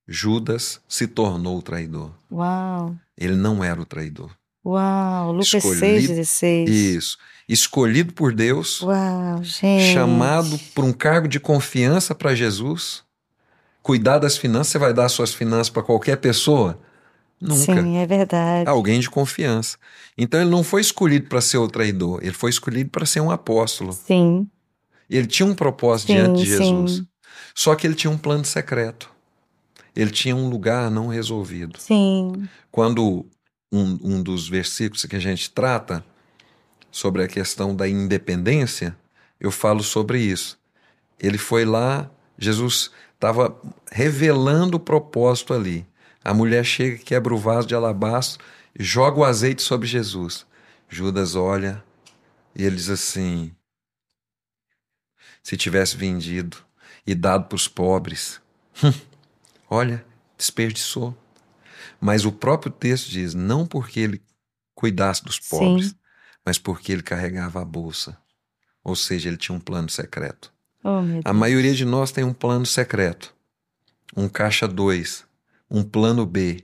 Speaker 2: Judas se tornou o traidor.
Speaker 1: Uau.
Speaker 2: Ele não era o traidor.
Speaker 1: Uau. Lucas
Speaker 2: Escolhido-
Speaker 1: 6,16.
Speaker 2: Isso. Escolhido por Deus,
Speaker 1: Uau, gente.
Speaker 2: chamado por um cargo de confiança para Jesus. Cuidar das finanças, você vai dar suas finanças para qualquer pessoa? Nunca.
Speaker 1: Sim, é verdade.
Speaker 2: Alguém de confiança. Então ele não foi escolhido para ser o traidor, ele foi escolhido para ser um apóstolo.
Speaker 1: Sim.
Speaker 2: Ele tinha um propósito
Speaker 1: Sim,
Speaker 2: diante de Jesus.
Speaker 1: sim.
Speaker 2: Só que ele tinha um plano secreto. Ele tinha um lugar não resolvido.
Speaker 1: Sim.
Speaker 2: Quando um, um dos versículos que a gente trata sobre a questão da independência, eu falo sobre isso. Ele foi lá, Jesus estava revelando o propósito ali. A mulher chega, quebra o vaso de alabastro, joga o azeite sobre Jesus. Judas olha e ele diz assim: se tivesse vendido e dado para os pobres, hum, olha, desperdiçou. Mas o próprio texto diz: não porque ele cuidasse dos pobres,
Speaker 1: Sim.
Speaker 2: mas porque ele carregava a bolsa. Ou seja, ele tinha um plano secreto.
Speaker 1: Oh,
Speaker 2: A maioria de nós tem um plano secreto, um caixa 2, um plano B.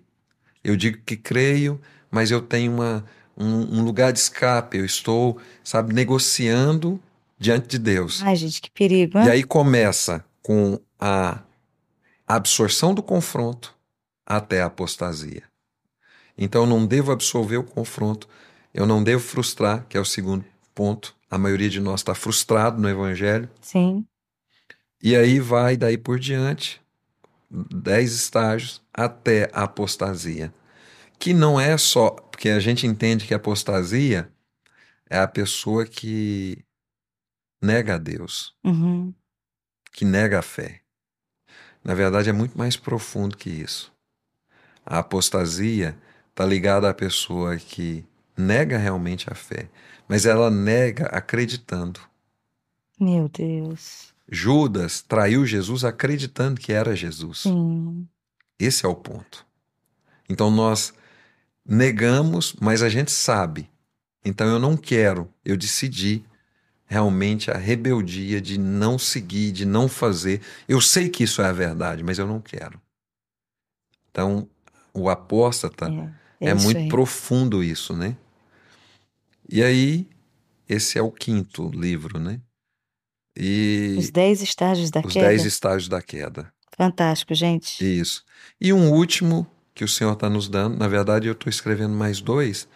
Speaker 2: Eu digo que creio, mas eu tenho uma, um, um lugar de escape. Eu estou, sabe, negociando diante de Deus.
Speaker 1: Ai, gente, que perigo. hein?
Speaker 2: E aí começa com a absorção do confronto até a apostasia. Então eu não devo absorver o confronto, eu não devo frustrar, que é o segundo ponto. A maioria de nós está frustrado no evangelho.
Speaker 1: Sim.
Speaker 2: E aí vai daí por diante, dez estágios até a apostasia. Que não é só, porque a gente entende que apostasia é a pessoa que nega a Deus,
Speaker 1: Uhum.
Speaker 2: que nega a fé. Na verdade, é muito mais profundo que isso. A apostasia está ligada à pessoa que nega realmente a fé, mas ela nega acreditando.
Speaker 1: Meu Deus.
Speaker 2: Judas traiu Jesus acreditando que era Jesus.
Speaker 1: Sim.
Speaker 2: Esse é o ponto. Então nós negamos, mas a gente sabe. Então eu não quero, eu decidi realmente a rebeldia de não seguir, de não fazer. Eu sei que isso é a verdade, mas eu não quero. Então o apóstata
Speaker 1: É,
Speaker 2: é,
Speaker 1: isso
Speaker 2: muito
Speaker 1: aí.
Speaker 2: profundo isso, né? E aí esse é o quinto livro, né? E
Speaker 1: Os dez estágios da
Speaker 2: os
Speaker 1: queda.
Speaker 2: dez estágios da queda.
Speaker 1: Fantástico, gente.
Speaker 2: Isso. E um último que o Senhor está nos dando, na verdade eu estou escrevendo mais dois.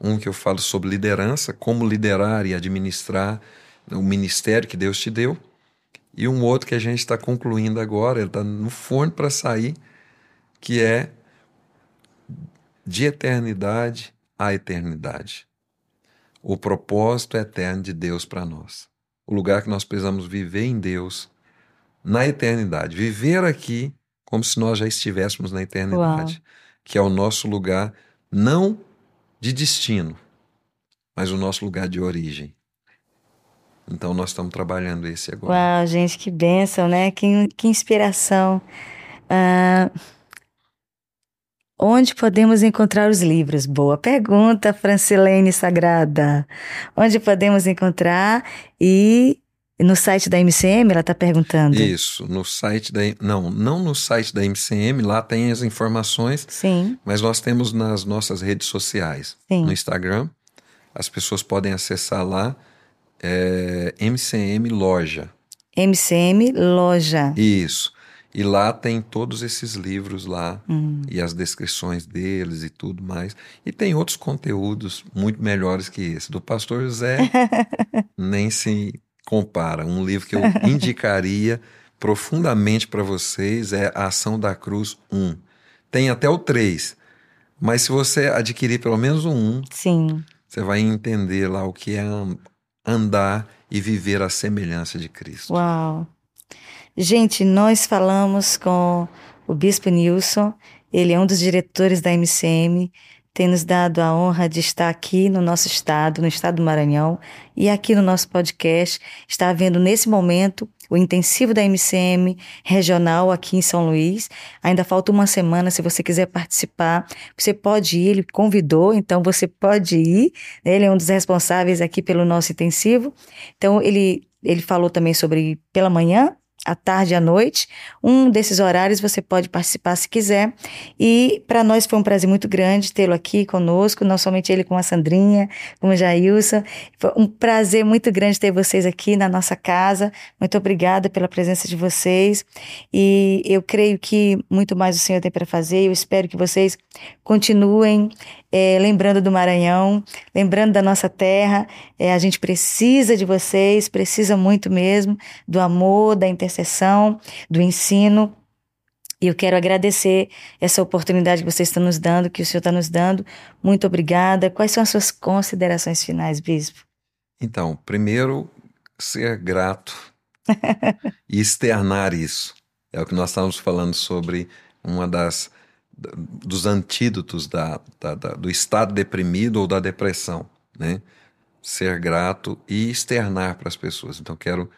Speaker 2: Um que eu falo sobre liderança, como liderar e administrar o ministério que Deus te deu. E um outro que a gente está concluindo agora, ele está no forno para sair, que é de eternidade a eternidade. O propósito eterno de Deus para nós. O lugar que nós precisamos viver em Deus na eternidade. Viver aqui como se nós já estivéssemos na eternidade, que é o nosso lugar não de destino, mas o nosso lugar de origem. Então nós estamos trabalhando esse agora.
Speaker 1: Uau, gente, que bênção, né? Que, que inspiração. Ah, onde podemos encontrar os livros? Boa pergunta, Francilene Sagrada. Onde podemos encontrar? E no site da MCM, ela está perguntando.
Speaker 2: Isso, no site da não, não no site da MCM, lá tem as informações,
Speaker 1: Sim,
Speaker 2: mas nós temos nas nossas redes sociais,
Speaker 1: sim.
Speaker 2: no Instagram, as pessoas podem acessar lá é, MCM Loja.
Speaker 1: MCM Loja.
Speaker 2: Isso. E lá tem todos esses livros lá
Speaker 1: Hum.
Speaker 2: e as descrições deles e tudo mais. E tem outros conteúdos muito melhores que esse. Do Pastor José nem se compara. Um livro que eu indicaria profundamente para vocês é A Ação da Cruz 1. Tem até o 3. Mas se você adquirir pelo menos o 1,
Speaker 1: Sim.
Speaker 2: você vai entender lá o que é andar e viver a semelhança de Cristo.
Speaker 1: Uau! Gente, nós falamos com o Bispo Nilson, ele é um dos diretores da MCM, tem nos dado a honra de estar aqui no nosso estado, no estado do Maranhão, e aqui no nosso podcast. Está havendo nesse momento o intensivo da MCM regional aqui em São Luís. Ainda falta uma semana, se você quiser participar, você pode ir, ele convidou, então você pode ir. Ele é um dos responsáveis aqui pelo nosso intensivo. Então ele ele falou também sobre pela manhã à tarde e à noite. Um desses horários você pode participar se quiser. E para nós foi um prazer muito grande tê-lo aqui conosco, não somente ele com a Sandrinha, com o Jailson. Foi um prazer muito grande ter vocês aqui na nossa casa. Muito obrigada pela presença de vocês. E eu creio que muito mais o Senhor tem para fazer. Eu espero que vocês continuem é, lembrando do Maranhão, lembrando da nossa terra. É, a gente precisa de vocês, precisa muito mesmo do amor, da intercessão, do ensino. E eu quero agradecer essa oportunidade que vocês estão nos dando, que o Senhor está nos dando. Muito obrigada. Quais são as suas considerações finais, Bispo?
Speaker 2: Então, primeiro, ser grato e externar isso. É o que nós estávamos falando sobre uma das dos antídotos da, da, da, do estado deprimido ou da depressão, né? Ser grato e externar para as pessoas. Então, quero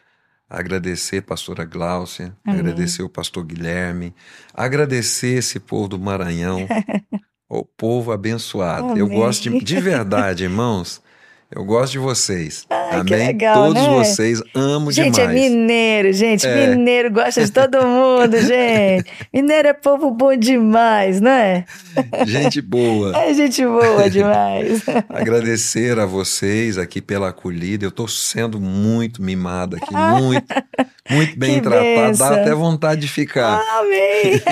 Speaker 2: agradecer pastora Gláucia, Amém. agradecer o pastor Guilherme, agradecer esse povo do Maranhão, o povo abençoado. Amém. Eu gosto de, de verdade, irmãos, eu gosto de vocês.
Speaker 1: Ai,
Speaker 2: Amém?
Speaker 1: Legal,
Speaker 2: Todos
Speaker 1: né?
Speaker 2: vocês amo
Speaker 1: gente,
Speaker 2: demais.
Speaker 1: Gente, é mineiro, gente. É. Mineiro gosta de todo mundo, gente. Mineiro é povo bom demais, não é?
Speaker 2: Gente boa.
Speaker 1: É gente boa demais.
Speaker 2: Agradecer a vocês aqui pela acolhida. Eu estou sendo muito mimado aqui, muito, muito bem. Benção. Dá até vontade de ficar.
Speaker 1: Amém.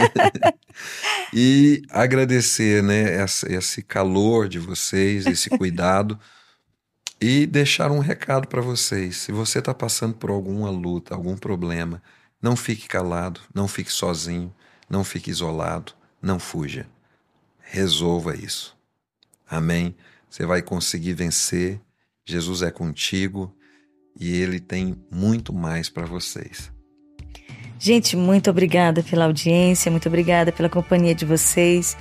Speaker 2: e agradecer, né, esse calor de vocês, esse cuidado e deixar um recado para vocês. Se você está passando por alguma luta, algum problema, não fique calado, não fique sozinho, não fique isolado, não fuja. Resolva isso. Amém? Você vai conseguir vencer. Jesus é contigo e ele tem muito mais para vocês.
Speaker 1: Gente, muito obrigada pela audiência, muito obrigada pela companhia de vocês.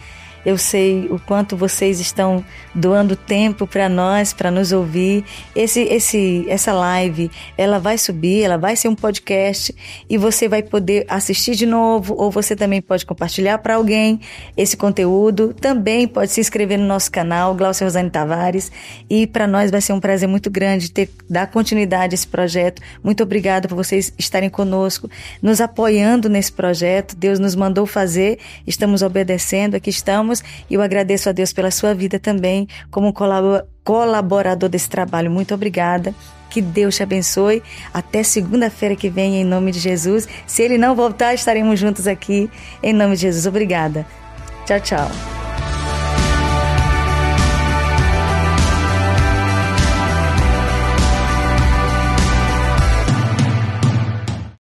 Speaker 1: Eu sei o quanto vocês estão doando tempo para nós, para nos ouvir. Esse, esse, essa live, ela vai subir, ela vai ser um podcast e você vai poder assistir de novo, ou você também pode compartilhar para alguém esse conteúdo. Também pode se inscrever no nosso canal, Glaucia Rosane Tavares. E para nós vai ser um prazer muito grande ter dar continuidade a esse projeto. Muito obrigada por vocês estarem conosco, nos apoiando nesse projeto. Deus nos mandou fazer, estamos obedecendo, aqui estamos e eu agradeço a Deus pela sua vida também, como colaborador desse trabalho. Muito obrigada. Que Deus te abençoe. Até segunda-feira que vem, em nome de Jesus. Se ele não voltar, estaremos juntos aqui, em nome de Jesus. Obrigada. Tchau, tchau.